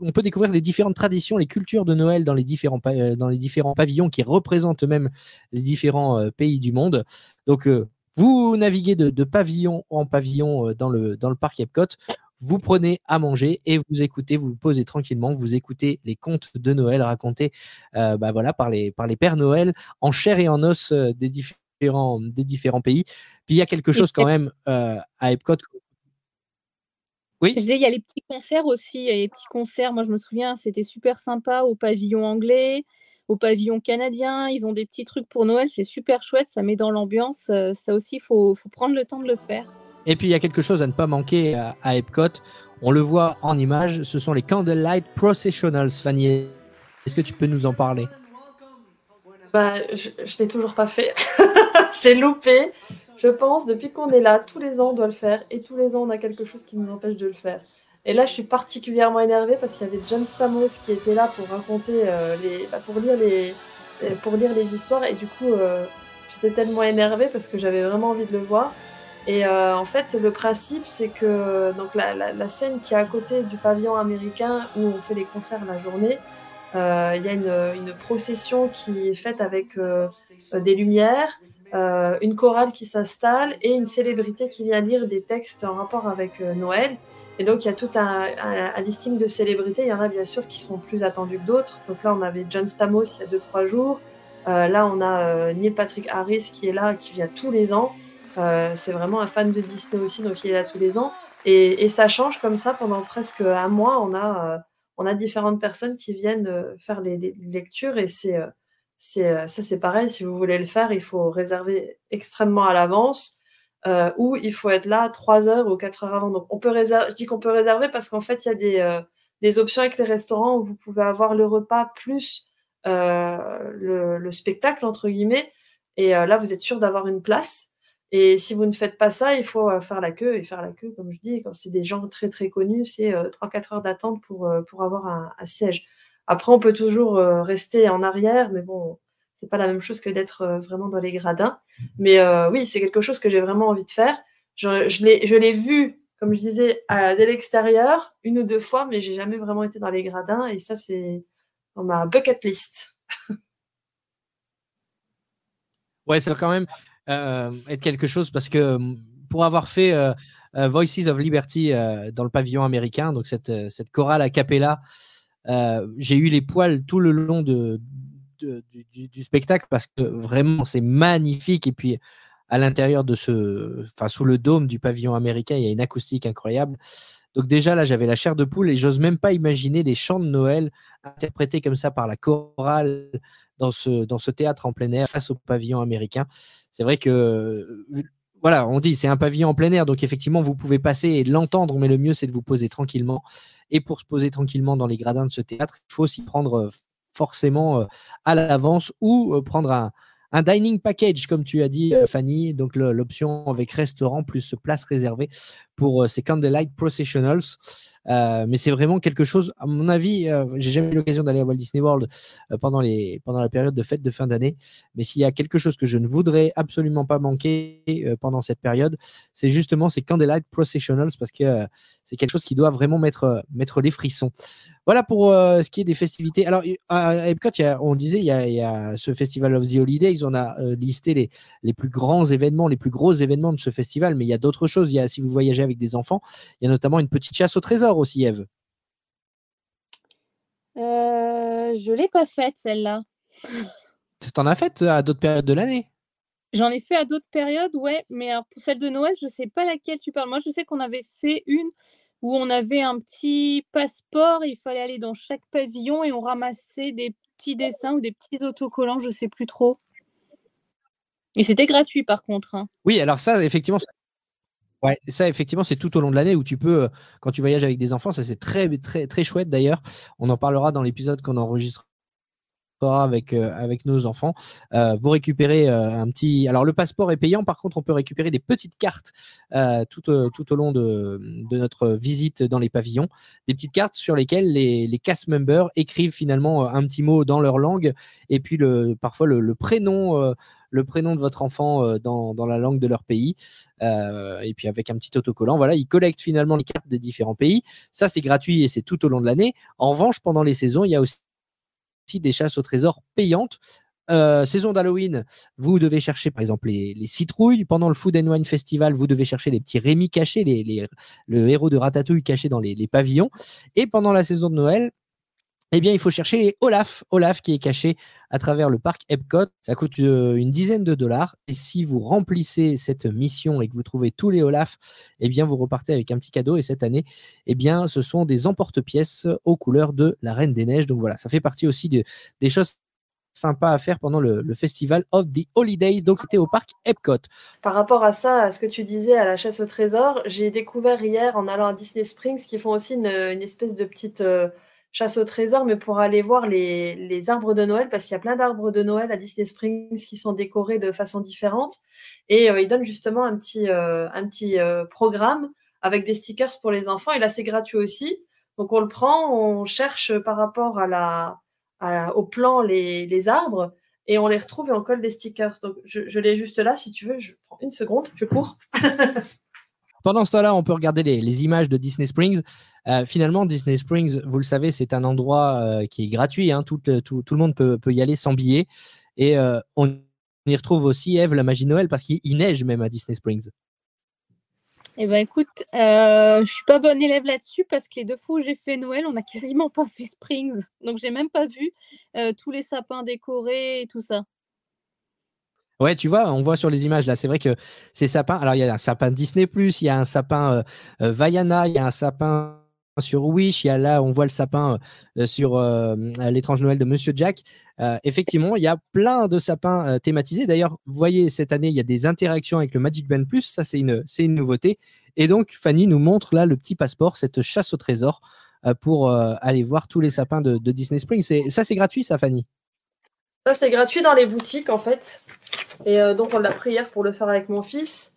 on, peut découvrir les différentes traditions, les cultures de Noël dans les différents, dans les différents pavillons qui représentent même les différents pays du monde. Donc, vous naviguez de, pavillon en pavillon dans le, dans le parc Epcot vous prenez à manger et vous écoutez, vous vous posez tranquillement, vous écoutez les contes de Noël racontés euh, bah voilà, par, les, par les Pères Noël en chair et en os euh, des, différents, des différents pays. Puis il y a quelque chose quand même euh, à Epcot. Oui. Je disais, il y a les petits concerts aussi, il y a les petits concerts. Moi, je me souviens, c'était super sympa au pavillon anglais, au pavillon canadien. Ils ont des petits trucs pour Noël, c'est super chouette, ça met dans l'ambiance. Ça aussi, il faut, faut prendre le temps de le faire. Et puis il y a quelque chose à ne pas manquer à, Epcot. On le voit en image, ce sont les Candlelight Processionals, Fanny. Est-ce que tu peux nous en parler? Bah, Je ne l'ai toujours pas fait. J'ai loupé. Je pense, depuis qu'on est là, tous les ans on doit le faire. Et tous les ans on a quelque chose qui nous empêche de le faire. Et là, je suis particulièrement énervée parce qu'il y avait John Stamos qui était là pour raconter euh, les, bah, pour lire les, pour lire les histoires. Et du coup, euh, j'étais tellement énervée parce que j'avais vraiment envie de le voir. Et euh, en fait, le principe, c'est que donc la, scène qui est à côté du pavillon américain où on fait les concerts la journée, euh, il y a une, procession qui est faite avec euh, des lumières, euh, une chorale qui s'installe et une célébrité qui vient lire des textes en rapport avec euh, Noël. Et donc, il y a tout un, un, un, listing de célébrités. Il y en a bien sûr qui sont plus attendus que d'autres. Donc là, on avait John Stamos il y a 2-3 jours. là, on a Neil Patrick Harris qui est là, qui vient tous les ans. Euh, c'est vraiment un fan de Disney aussi, donc il est là tous les ans. Et, ça change comme ça pendant presque un mois. On a, euh, on a différentes personnes qui viennent euh, faire les, lectures et c'est, ça c'est pareil. Si vous voulez le faire, il faut réserver extrêmement à l'avance. ou il faut être là 3 heures ou 4 heures avant. Donc on peut réserver, je dis qu'on peut réserver parce qu'en fait il y a des, des options avec les restaurants où vous pouvez avoir le repas plus le, le, spectacle entre guillemets. Et là vous êtes sûr d'avoir une place. Et si vous ne faites pas ça, il faut euh, faire la queue. Et faire la queue, comme je dis, quand c'est des gens très très connus, c'est 3-4 euh, heures d'attente pour, euh, pour avoir un, siège. Après, on peut toujours rester en arrière, mais bon, c'est pas la même chose que d'être vraiment dans les gradins. Mais oui, c'est quelque chose que j'ai vraiment envie de faire. Je, je l'ai vu, comme je disais, dès l'extérieur, une ou deux fois, mais j'ai jamais vraiment été dans les gradins. Et ça, c'est dans ma bucket list. ouais, c'est quand même. Euh, être quelque chose parce que hum, pour avoir fait euh, euh, Voices of Liberty dans le pavillon américain, donc cette, cette chorale a cappella, j'ai eu les poils tout le long du, spectacle parce que vraiment c'est magnifique et puis à l'intérieur de ce, enfin sous le dôme du pavillon américain, il y a une acoustique incroyable. Donc déjà là, j'avais la chair de poule et j'ose même pas imaginer les chants de Noël interprétés comme ça par la chorale dans ce, dans ce théâtre en plein air face au pavillon américain. C'est vrai que, voilà, on dit c'est un pavillon en plein air, donc effectivement, vous pouvez passer et l'entendre, mais le mieux, c'est de vous poser tranquillement. Et pour se poser tranquillement dans les gradins de ce théâtre, il faut s'y prendre euh, forcément euh, à l'avance ou euh, prendre un, un dining package, comme tu as dit, Fanny, donc l'option avec restaurant plus place réservée pour ces Candlelight Processionals. mais c'est vraiment quelque chose, à mon avis, j'ai jamais eu l'occasion d'aller à Walt Disney World pendant, les, pendant la période de fête de fin d'année. Mais s'il y a quelque chose que je ne voudrais absolument pas manquer pendant cette période, c'est justement ces Candlelight Processionals parce que c'est quelque chose qui doit vraiment mettre, mettre les frissons. Voilà pour ce qui est des festivités. Alors, à Epcot, on disait, il y, a, il y, a, ce Festival of the Holidays, on a listé les, les plus grands événements, les plus gros événements de ce festival, mais il y a d'autres choses. Il y a, si vous voyagez avec des enfants, il y a notamment une petite chasse au trésor aussi, Eve. Euh, je l'ai pas faite, celle-là. Tu en as fait à d'autres périodes de l'année? J'en ai fait à d'autres périodes, ouais, mais pour celle de Noël, je ne sais pas laquelle tu parles. Moi, je sais qu'on avait fait une où on avait un petit passeport, il fallait aller dans chaque pavillon et on ramassait des petits dessins ou des petits autocollants, je ne sais plus trop. Et c'était gratuit par contre. Hein. Oui, alors ça, effectivement, Ouais, ça effectivement, c'est tout au long de l'année où tu peux, euh, quand tu voyages avec des enfants, ça c'est très très très chouette d'ailleurs. On en parlera dans l'épisode qu'on enregistre avec, euh, avec nos enfants. Euh, vous récupérez un petit. Alors, le passeport est payant. Par contre, on peut récupérer des petites cartes tout, tout, au long de, de, notre visite dans les pavillons. Des petites cartes sur lesquelles les, les cast members écrivent finalement un petit mot dans leur langue et puis le, parfois le, le prénom le prénom de votre enfant euh, dans, la langue de leur pays. Euh, et puis avec un petit autocollant, voilà, ils collectent finalement les cartes des différents pays. Ça, c'est gratuit et c'est tout au long de l'année. En revanche, pendant les saisons, il y a aussi des chasses au trésor payantes. Euh, saison d'Halloween, vous devez chercher par exemple les, citrouilles. Pendant le Food and Wine Festival, vous devez chercher les petits Rémi cachés, les, le héros de Ratatouille caché dans les, pavillons. Et pendant la saison de Noël, eh bien, il faut chercher les Olaf. Olaf qui est caché à travers le parc Epcot. Ça coûte euh, une dizaine de dollars. Et si vous remplissez cette mission et que vous trouvez tous les Olaf, eh bien, vous repartez avec un petit cadeau. Et cette année, eh bien, ce sont des emporte-pièces aux couleurs de la Reine des Neiges. Donc voilà, ça fait partie aussi des choses sympas à faire pendant le, Festival of the Holidays. Donc, c'était au parc Epcot. Par rapport à ça, à ce que tu disais à la chasse au trésor, j'ai découvert hier en allant à Disney Springs qu'ils font aussi une, espèce de petite. Euh, chasse au trésor, mais pour aller voir les, arbres de Noël, parce qu'il y a plein d'arbres de Noël à Disney Springs qui sont décorés de façon différente. Et euh, ils donnent justement un petit, euh, un petit euh, programme avec des stickers pour les enfants. Et là, c'est gratuit aussi. Donc, on le prend, on cherche par rapport à au plan les, arbres et on les retrouve et on colle des stickers. Donc, je, je l'ai juste là, si tu veux. Je prends une seconde, je cours. Pendant ce temps-là, on peut regarder les, images de Disney Springs. Euh, finalement, Disney Springs, vous le savez, c'est un endroit euh, qui est gratuit. Hein. tout, le monde peut, y aller sans billet. Et euh, on y retrouve aussi Eve, la magie Noël, parce qu'il neige même à Disney Springs. Eh ben écoute, je suis pas bonne élève là-dessus parce que les deux fois où j'ai fait Noël, on n'a quasiment pas fait Springs. Donc j'ai même pas vu tous les sapins décorés et tout ça. Ouais, tu vois, on voit sur les images là, c'est vrai que ces sapins. Alors, il y a un sapin Disney, il y a un sapin euh, euh, Vaiana, il y a un sapin sur Wish, il y a là, on voit le sapin euh, sur l'étrange Noël de Monsieur Jack. effectivement, il y a plein de sapins thématisés. D'ailleurs, vous voyez, cette année, il y a des interactions avec le Magic Band Plus. Ça, c'est une, nouveauté. Et donc, Fanny nous montre là le petit passeport, cette chasse au trésor pour aller voir tous les sapins de Disney Springs. Ça, c'est gratuit, ça, Fanny? Ça, c'est gratuit dans les boutiques, en fait. Et euh, donc, on l'a pris hier pour le faire avec mon fils.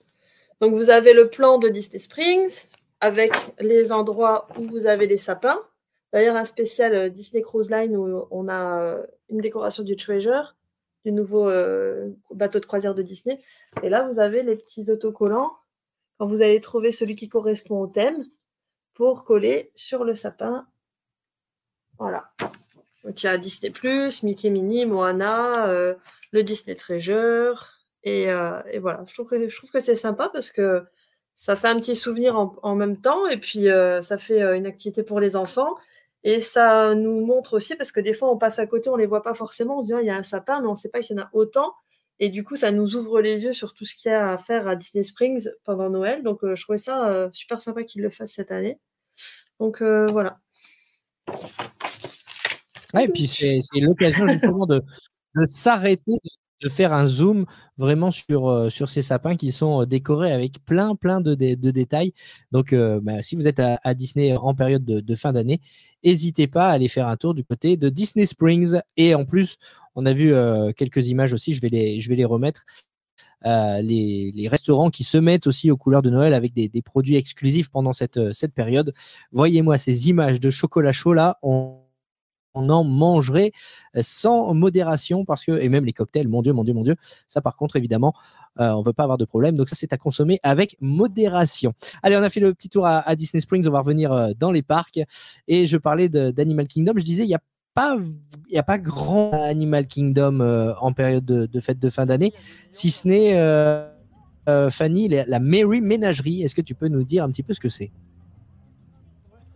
Donc, vous avez le plan de Disney Springs avec les endroits où vous avez les sapins. D'ailleurs, un spécial euh, Disney Cruise Line où on a euh, une décoration du Treasure, du nouveau bateau de croisière de Disney. Et là, vous avez les petits autocollants quand vous allez trouver celui qui correspond au thème pour coller sur le sapin. Voilà. Donc il y a Disney Mickey Mini, Moana, euh, le Disney Treasure. Euh, et, voilà, je trouve que, c'est sympa parce que ça fait un petit souvenir en, même temps et puis euh, ça fait une activité pour les enfants. Et ça nous montre aussi, parce que des fois on passe à côté, on ne les voit pas forcément, on se dit oh, il y a un sapin, mais on ne sait pas qu'il y en a autant. Et du coup, ça nous ouvre les yeux sur tout ce qu'il y a à faire à Disney Springs pendant Noël. Donc je trouvais ça super sympa qu'ils le fassent cette année. Donc voilà et puis c'est l'occasion justement de, s'arrêter, de faire un zoom vraiment sur, euh, sur ces sapins qui sont euh, décorés avec plein, plein de, détails. Donc, euh, bah, si vous êtes à, Disney en période de, fin d'année, n'hésitez pas à aller faire un tour du côté de Disney Springs. Et en plus, on a vu quelques images aussi, je vais les, je vais les remettre. les, restaurants qui se mettent aussi aux couleurs de Noël avec des, produits exclusifs pendant cette, cette période. Voyez-moi ces images de chocolat chaud là. On, on en mangerait sans modération parce que, et même les cocktails, mon Dieu, mon Dieu, mon Dieu, ça par contre, évidemment, on on veut pas avoir de problème. Donc ça, c'est à consommer avec modération. Allez, on a fait le petit tour à, Disney Springs, on va revenir dans les parcs. Et je parlais d'Animal Kingdom, je disais, il y a pas, il y a pas grand Animal Kingdom en période de, fête de fin d'année, si ce n'est Fanny, la, la Mary Ménagerie. Est-ce que tu peux nous dire un petit peu ce que c'est?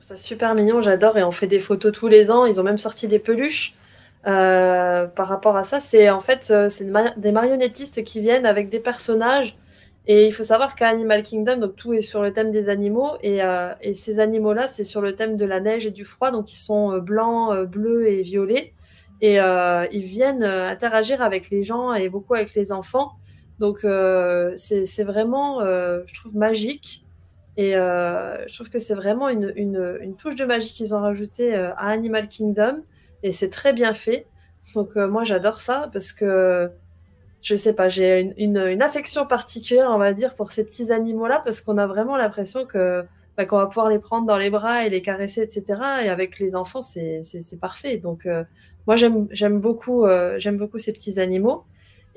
Ça super mignon, j'adore et on fait des photos tous les ans. Ils ont même sorti des peluches euh, par rapport à ça. C'est en fait euh, c'est des marionnettistes qui viennent avec des personnages. Et il faut savoir qu'à Animal Kingdom, donc tout est sur le thème des animaux et, euh, ces animaux-là, c'est sur le thème de la neige et du froid, donc ils sont blancs, bleus et violets. Et ils viennent interagir avec les gens et beaucoup avec les enfants. Donc c'est vraiment, je trouve, magique. Et euh, je trouve que c'est vraiment une, touche de magie qu'ils ont rajoutée euh, à Animal Kingdom. Et c'est très bien fait. Donc euh, moi j'adore ça parce que je sais pas, j'ai une, une, affection particulière, on va dire, pour ces petits animaux-là parce qu'on a vraiment l'impression que bah, qu'on va pouvoir les prendre dans les bras et les caresser, etc. Et avec les enfants, c'est parfait. Donc moi j'aime beaucoup, j'aime beaucoup ces petits animaux.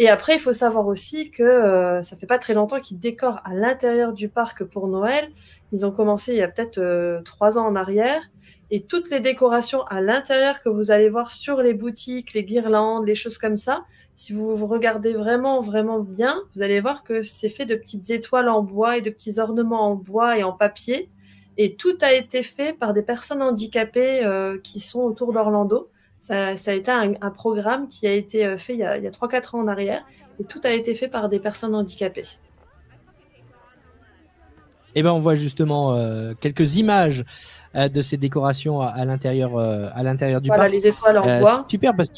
Et après, il faut savoir aussi que euh, ça fait pas très longtemps qu'ils décorent à l'intérieur du parc pour Noël. Ils ont commencé il y a peut-être euh, trois ans en arrière. Et toutes les décorations à l'intérieur que vous allez voir sur les boutiques, les guirlandes, les choses comme ça, si vous regardez vraiment, vraiment bien, vous allez voir que c'est fait de petites étoiles en bois et de petits ornements en bois et en papier. Et tout a été fait par des personnes handicapées euh, qui sont autour d'Orlando. Ça, a été un, programme qui a été euh, fait il y a, 3-4 ans en arrière et tout a été fait par des personnes handicapées. Eh ben, on voit justement euh, quelques images euh, de ces décorations à, l'intérieur, à l'intérieur du voilà, les étoiles en bois. Super parce que...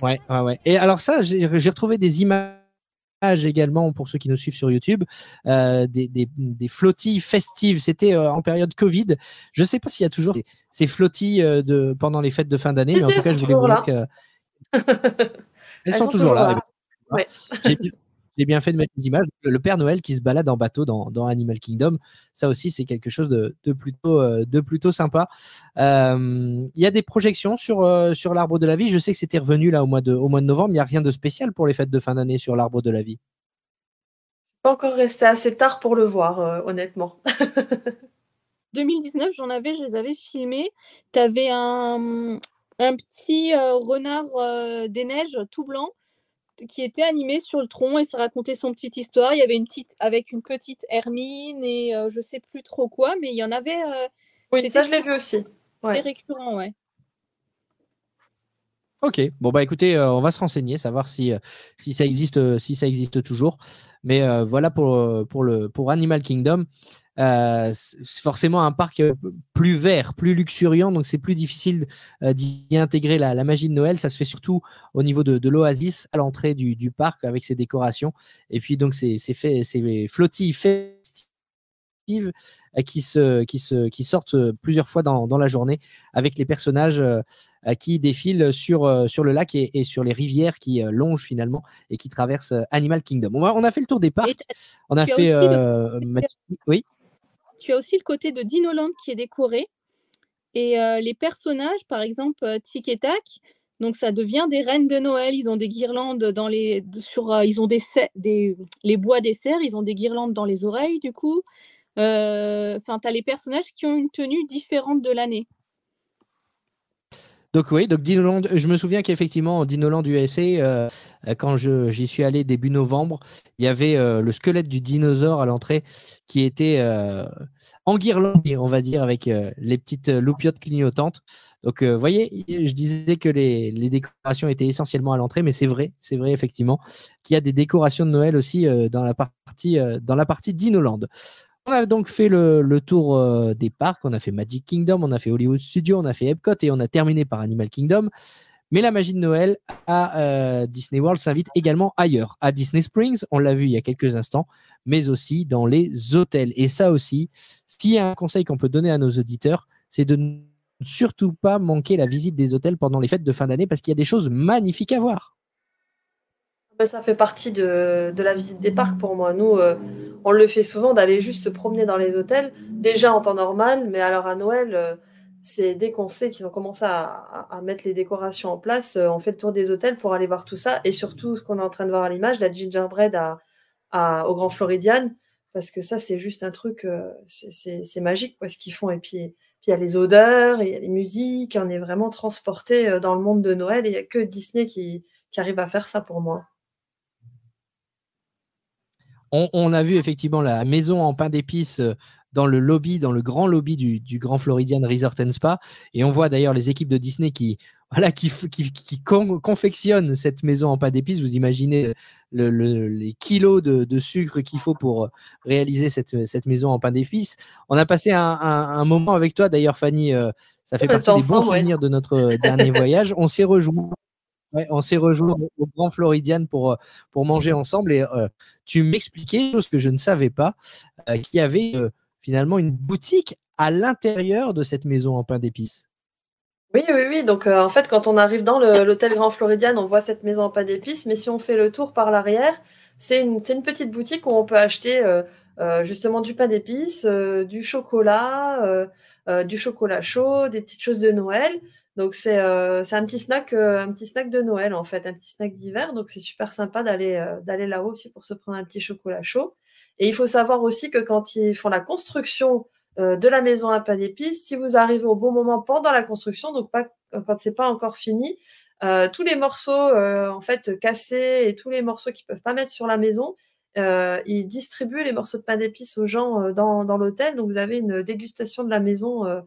Ouais, ouais, ouais. Et alors ça, j'ai retrouvé des images également pour ceux qui nous suivent sur YouTube, euh, des, des, flottilles festives. C'était euh, en période Covid. Je ne sais pas s'il y a toujours ces flottilles euh, de, pendant les fêtes de fin d'année, mais, en tout cas, je voulais vous dire que. elles, sont, toujours là. J'ai bien fait de mettre les images. Le Père Noël qui se balade en bateau dans, Animal Kingdom, ça aussi, c'est quelque chose de, plutôt, euh, de plutôt sympa. Euh, il y a des projections sur, euh, sur l'arbre de la vie. Je sais que c'était revenu là au mois de, au mois de novembre. Il n'y a rien de spécial pour les fêtes de fin d'année sur l'arbre de la vie? Pas encore resté assez tard pour le voir, honnêtement. 2019, j'en avais, je les avais filmés. Tu avais un, un petit renard des neiges tout blanc qui était animé sur le tronc et ça racontait son petite histoire. Il y avait une petite avec une petite Hermine et euh, je sais plus trop quoi, mais il y en avait. Euh, oui, ça je l'ai vu aussi. Récurrent, ouais. Ok, bon bah écoutez, euh, on va se renseigner, savoir si, si ça existe, si ça existe toujours. Mais voilà pour, Animal Kingdom. Euh, c'est forcément un parc euh, plus vert, plus luxuriant, donc c'est plus difficile euh, d'y intégrer la, magie de Noël. Ça se fait surtout au niveau de, l'oasis à l'entrée du, parc avec ses décorations. Et puis donc c'est fait, ces flottilles festives qui, se, qui, se, qui sortent plusieurs fois dans, la journée avec les personnages qui défilent sur, sur le lac et, sur les rivières qui longent finalement et qui traversent Animal Kingdom. On a, on a fait le tour des parcs. On a fait. Oui tu as aussi le côté de Dinoland qui est décoré. Et euh, les personnages, par exemple, euh, Tic et Tac, donc ça devient des reines de Noël. Ils ont des guirlandes dans les, sur, euh, ils ont des, des, les bois des serres, ils ont des guirlandes dans les oreilles du coup. Enfin, tu as les personnages qui ont une tenue différente de l'année. Donc oui, donc Dinoland, je me souviens qu'effectivement, Dinoland USA, euh, quand j'y suis allé début novembre, il y avait euh, le squelette du dinosaure à l'entrée qui était euh, enguirlandé, on va dire, avec les petites loupiottes clignotantes. Donc vous voyez, je disais que les, les décorations étaient essentiellement à l'entrée, mais c'est vrai, c'est vrai effectivement qu'il y a des décorations de Noël aussi dans la partie, dans la partie Dinoland. On a donc fait le, tour euh, des parcs, on a fait Magic Kingdom, on a fait Hollywood Studios, on a fait Epcot et on a terminé par Animal Kingdom. Mais la magie de Noël à euh, Disney World s'invite également ailleurs, à Disney Springs, on l'a vu il y a quelques instants, mais aussi dans les hôtels. Et ça aussi, s'il y a un conseil qu'on peut donner à nos auditeurs, c'est de ne surtout pas manquer la visite des hôtels pendant les fêtes de fin d'année parce qu'il y a des choses magnifiques à voir. Ça fait partie de, la visite des parcs pour moi. Nous, euh, on le fait souvent d'aller juste se promener dans les hôtels, déjà en temps normal, mais alors à Noël, euh, c'est dès qu'on sait qu'ils ont commencé à, mettre les décorations en place, euh, on fait le tour des hôtels pour aller voir tout ça. Et surtout, ce qu'on est en train de voir à l'image, la gingerbread au Grand Floridian, parce que ça, c'est juste un truc, c'est magique quoi, ce qu'ils font. Et puis, il y a les odeurs, il y a les musiques, on est vraiment transporté dans le monde de Noël et il n'y a que Disney qui arrive à faire ça pour moi. On, a vu effectivement la maison en pain d'épices euh, dans le lobby, dans le grand lobby du, Grand Floridian Resort and Spa. Et on voit d'ailleurs les équipes de Disney qui, voilà, qui, confectionnent cette maison en pain d'épices. Vous imaginez les kilos de, sucre qu'il faut pour euh, réaliser cette, maison en pain d'épices. On a passé un, moment avec toi, d'ailleurs, Fanny. Euh, ça fait partie des bons souvenirs de notre dernier voyage. On s'est rejoints on s'est rejoint au Grand Floridian pour, euh, pour manger ensemble et euh, tu m'expliquais, chose que je ne savais pas, euh, qu'il y avait finalement une boutique à l'intérieur de cette maison en pain d'épices. Oui, oui, oui. Donc, en fait, quand on arrive dans l'hôtel Grand Floridian, on voit cette maison en pain d'épices. Mais si on fait le tour par l'arrière, c'est une, une, petite boutique où on peut acheter justement du pain d'épices, du chocolat, du chocolat chaud, des petites choses de Noël. Donc euh, c'est un petit snack euh, un petit snack de Noël en fait, un petit snack d'hiver. Donc c'est super sympa d'aller euh, d'aller là-haut aussi pour se prendre un petit chocolat chaud. Et il faut savoir aussi que quand ils font la construction de la maison à pain d'épices, si vous arrivez au bon moment pendant la construction, donc pas quand c'est pas encore fini, tous les morceaux en fait cassés et tous les morceaux qu'ils peuvent pas mettre sur la maison, ils distribuent les morceaux de pain d'épices aux gens dans, dans l'hôtel. Donc vous avez une dégustation de la maison euh,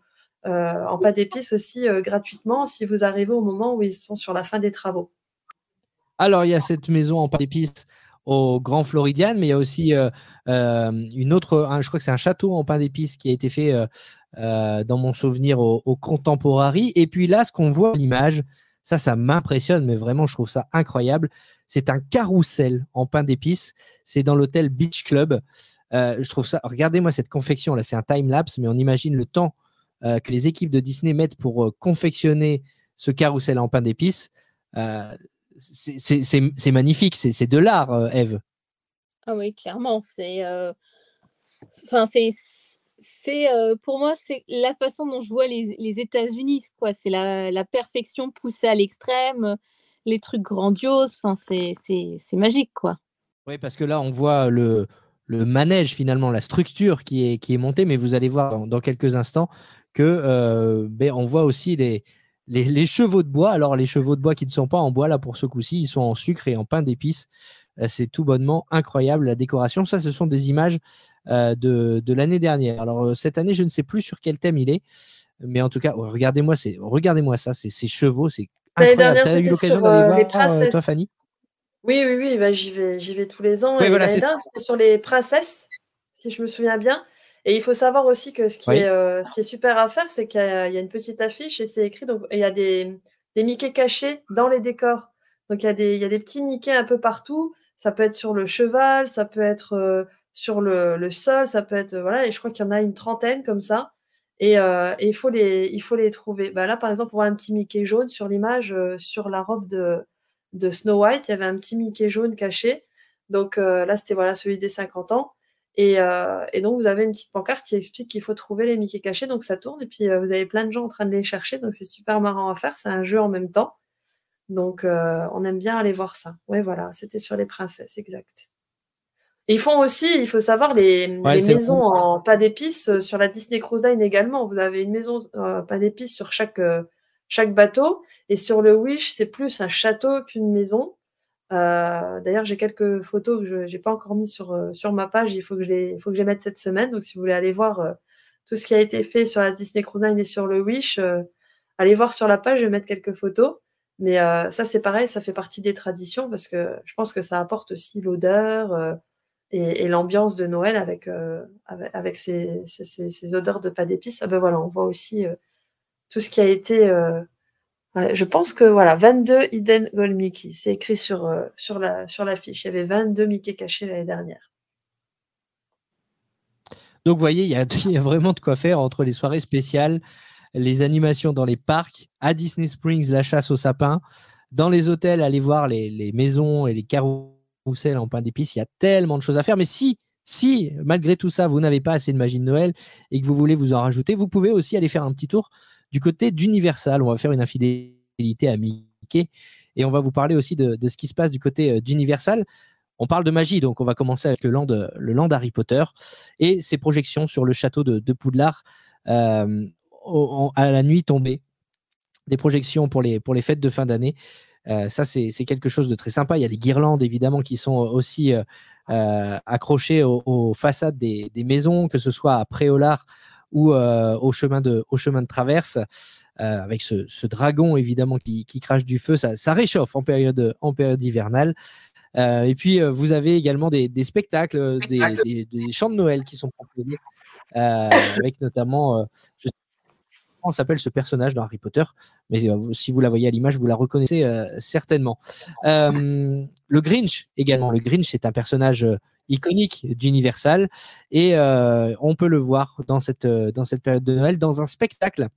en pas d'épices aussi euh, gratuitement si vous arrivez au moment où ils sont sur la fin des travaux. Alors, il y a cette maison en pas d'épices au Grand Floridian, mais il y a aussi euh, une autre, je crois que c'est un château en pain d'épices qui a été fait dans mon souvenir au, au, Contemporary. Et puis là, ce qu'on voit à l'image, ça, ça m'impressionne, mais vraiment, je trouve ça incroyable. C'est un carrousel en pain d'épices. C'est dans l'hôtel Beach Club. je trouve ça, regardez-moi cette confection là, c'est un time lapse, mais on imagine le temps euh, que les équipes de Disney mettent pour euh, confectionner ce carrousel en pain d'épices, euh, c'est magnifique, c'est de l'art, Eve. Ah oui, clairement, c'est, enfin c'est, c'est pour moi c'est la façon dont je vois les, les États-Unis, quoi. C'est la, la, perfection poussée à l'extrême, les trucs grandioses, enfin c'est magique, quoi. Oui, parce que là on voit le, le manège finalement, la structure qui est, qui est montée, mais vous allez voir dans quelques instants que euh, ben, on voit aussi les, les, chevaux de bois. Alors, les chevaux de bois qui ne sont pas en bois, là, pour ce coup-ci, ils sont en sucre et en pain d'épices. Euh, c'est tout bonnement incroyable la décoration. Ça, ce sont des images euh, de, de l'année dernière. Alors, cette année, je ne sais plus sur quel thème il est. Mais en tout cas, regardez-moi regardez-moi ça, c'est ces chevaux, c'est incroyable. Tu as eu l'occasion d'aller voir, toi, Fanny? Oui, oui, oui, bah, j'y vais, vais tous les ans. et voilà, c'était sur les princesses, si je me souviens bien. Et il faut savoir aussi que ce qui, est, euh, ce qui est super à faire, c'est qu'il y, a une petite affiche et c'est écrit, donc il y a des, des Mickey cachés dans les décors. Donc il y, a des, il y a des petits Mickey un peu partout. Ça peut être sur le cheval, ça peut être euh, sur le, le, sol, ça peut être. Voilà, et je crois qu'il y en a une trentaine comme ça. Et, euh, et il, faut les, il faut les trouver. Bah là, par exemple, on voit un petit Mickey jaune sur l'image, sur la robe de, de Snow White, il y avait un petit Mickey jaune caché. Donc là, c'était voilà, celui des 50 ans. Euh, et, donc, vous avez une petite pancarte qui explique qu'il faut trouver les Mickey cachés. Donc, ça tourne. Et puis, euh, vous avez plein de gens en train de les chercher. Donc, c'est super marrant à faire. C'est un jeu en même temps. Donc, euh, on aime bien aller voir ça. Oui, voilà. C'était sur les princesses, exact. ils font aussi, il faut savoir, les, maisons en pas d'épices sur la Disney Cruise Line également. Vous avez une maison pas d'épices sur chaque, chaque bateau. Et sur le Wish, c'est plus un château qu'une maison. Euh, d'ailleurs, j'ai quelques photos que je n'ai pas encore mis sur, euh, sur ma page. Il faut que je les, faut que mette cette semaine. Donc, si vous voulez aller voir euh, tout ce qui a été fait sur la Disney Cruise et sur le Wish, allez voir sur la page. Je vais mettre quelques photos. Mais ça, c'est pareil, ça fait partie des traditions parce que je pense que ça apporte aussi l'odeur et, l'ambiance de Noël avec, avec, ces, ces, odeurs de pas d'épices. Ah ben voilà, on voit aussi tout ce qui a été je pense que voilà, 22 Hidden Gold Mickey. C'est écrit sur, euh, sur, la, fiche. Il y avait 22 Mickey cachés l'année dernière. Donc, vous voyez, il y, a, vraiment de quoi faire entre les soirées spéciales, les animations dans les parcs, à Disney Springs, la chasse au sapin, dans les hôtels, allez voir les, maisons et les carousels en pain d'épices. Il y a tellement de choses à faire. Mais si, si malgré tout ça, vous n'avez pas assez de magie de Noël et que vous voulez vous en rajouter, vous pouvez aussi aller faire un petit tour du côté d'Universal. On va faire une infidélité à Mickey et on va vous parler aussi de, ce qui se passe du côté euh, d'Universal. On parle de magie, donc on va commencer avec le land, land Harry Potter et ses projections sur le château de, Poudlard euh, à la nuit tombée. Des projections pour les, fêtes de fin d'année. Euh, ça, c'est quelque chose de très sympa. Il y a les guirlandes, évidemment, qui sont aussi accrochées aux, façades des, maisons, que ce soit à Préolard ou au, chemin de, au chemin de traverse. avec ce, dragon évidemment qui, crache du feu, ça, réchauffe en période, en période hivernale. Euh, et puis, euh, vous avez également des, spectacles, euh, des, chants de Noël qui sont proposés, avec notamment, je sais pas comment s'appelle ce personnage dans Harry Potter, mais si vous la voyez à l'image, vous la reconnaissez certainement. le Grinch également. Le Grinch est un personnage iconique d'Universal et on peut le voir dans cette, dans cette période de Noël dans un spectacle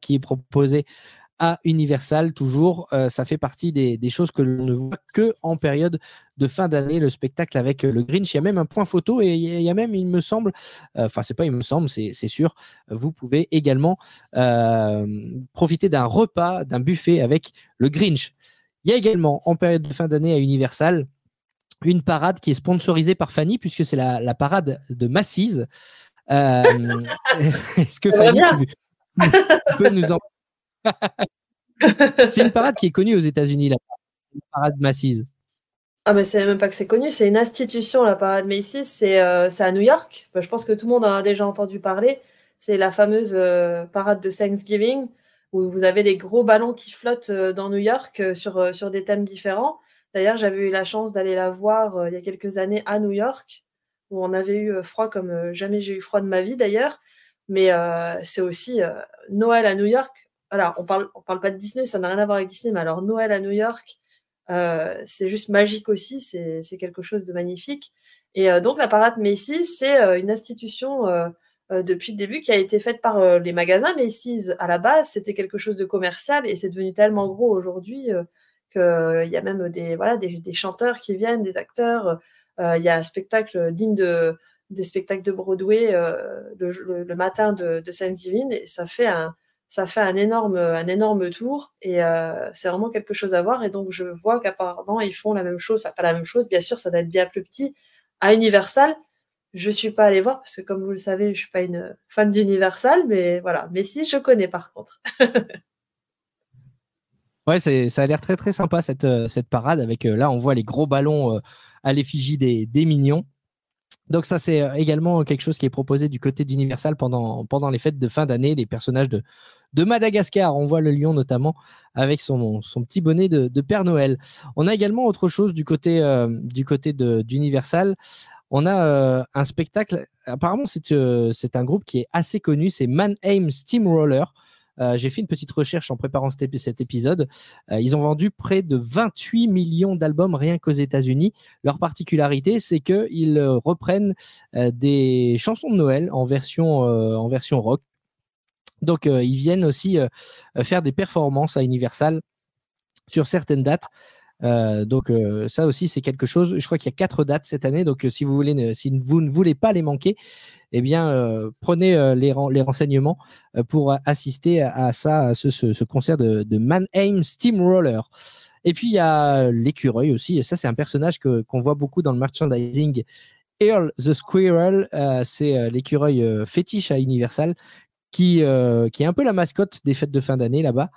qui est proposé à Universal, toujours. Euh, ça fait partie des, choses que l'on ne voit que en période de fin d'année, le spectacle avec euh, le Grinch. Il y a même un point photo et il y a même, il me semble, euh, enfin, c'est pas il me semble, c'est sûr, vous pouvez également profiter d'un repas, d'un buffet avec le Grinch. Il y a également en période de fin d'année à Universal une parade qui est sponsorisée par Fanny, puisque c'est la, parade de Massise. Est-ce que Fanny, tu, nous en c'est une parade qui est connue aux États-Unis, la parade Macy's. Ah, mais c'est même pas que c'est connu, c'est une institution, la parade Macy's. C'est euh, à New York. je pense que tout le monde en a déjà entendu parler. C'est la fameuse euh, parade de Thanksgiving où vous avez les gros ballons qui flottent euh, dans New York sur, sur des thèmes différents. D'ailleurs, j'avais eu la chance d'aller la voir il y a quelques années à New York, où on avait eu froid comme jamais j'ai eu froid de ma vie d'ailleurs. Mais c'est aussi Noël à New York voilà, on parle, on parle pas de Disney, ça n'a rien à voir avec Disney, mais alors Noël à New York, euh, c'est juste magique aussi, c'est quelque chose de magnifique. Et euh, donc la parade Macy's, c'est euh, une institution depuis le début qui a été faite par les magasins Macy's. À la base, c'était quelque chose de commercial et c'est devenu tellement gros aujourd'hui qu'il y a même des, voilà, des, chanteurs qui viennent, des acteurs. Il y a un spectacle digne de, des spectacles de Broadway le, matin de, de Thanksgiving et ça fait un, ça fait un énorme, un énorme tour et euh, c'est vraiment quelque chose à voir. Et donc, je vois qu'apparemment, ils font la même chose, pas la même chose, bien sûr, ça doit être bien plus petit. À Universal, je suis pas allée voir parce que, comme vous le savez, je suis pas une fan d'Universal, mais voilà. Mais si, je connais par contre. ouais, ça a l'air très très sympa cette, euh, cette parade avec euh, là, on voit les gros ballons à l'effigie des, des mignons. Donc ça, c'est également quelque chose qui est proposé du côté d'Universal pendant, pendant les fêtes de fin d'année. Les personnages de, de Madagascar, on voit le lion notamment avec son, son petit bonnet de, Père Noël. On a également autre chose du côté, euh, du côté d'Universal. On a euh, un spectacle, apparemment c'est euh, un groupe qui est assez connu, c'est Mannheim Steamroller. Euh, j'ai fait une petite recherche en préparant cet, épisode. Euh, ils ont vendu près de 28 millions d'albums rien qu'aux États-Unis. Leur particularité, c'est qu'ils euh, reprennent des chansons de Noël en version, en version rock. Donc, ils viennent aussi faire des performances à Universal sur certaines dates. Donc ça aussi c'est quelque chose. Je crois qu'il y a quatre dates cette année. Donc si vous voulez, si vous ne voulez pas les manquer, eh bien, euh, prenez euh, les, renseignements euh, pour assister à, ça, à ce, concert de, de Steamroller. Et puis, il y a l'écureuil aussi. Ça, c'est un personnage qu'on voit beaucoup dans le merchandising. Earl the Squirrel, c'est l'écureuil fétiche à Universal qui, qui est un peu la mascotte des fêtes de fin d'année là-bas.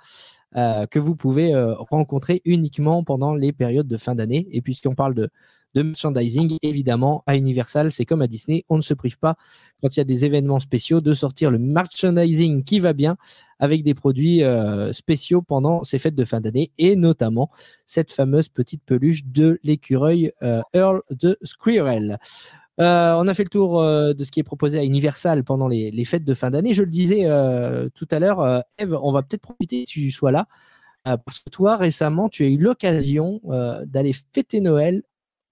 Que vous pouvez rencontrer uniquement pendant les périodes de fin d'année. Et puisqu'on parle de, merchandising. Évidemment, à Universal, c'est comme à Disney, on ne se prive pas quand il y a des événements spéciaux de sortir le merchandising qui va bien avec des produits euh, spéciaux pendant ces fêtes de fin d'année et notamment cette fameuse petite peluche de l'écureuil euh, Earl de Squirrel. Euh, on a fait le tour de ce qui est proposé à Universal pendant les, fêtes de fin d'année. Je le disais tout à l'heure, Eve, on va peut-être profiter que tu sois là. parce que toi, récemment, tu as eu l'occasion d'aller fêter Noël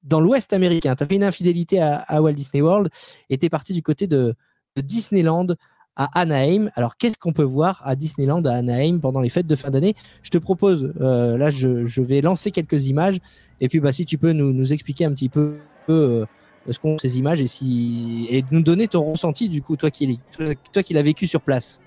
dans l'Ouest américain. Tu as fait une infidélité à, Walt Disney World et tu es parti du côté de, Disneyland à Anaheim. Alors, qu'est-ce qu'on peut voir à Disneyland à Anaheim pendant les fêtes de fin d'année? Je te propose, euh, là, je, vais lancer quelques images. Et puis, bah, si tu peux nous, expliquer un petit peu euh, ce qu'ont ces images et, si, et nous donner ton ressenti, du coup, toi qui, toi, qui l'as vécu sur place.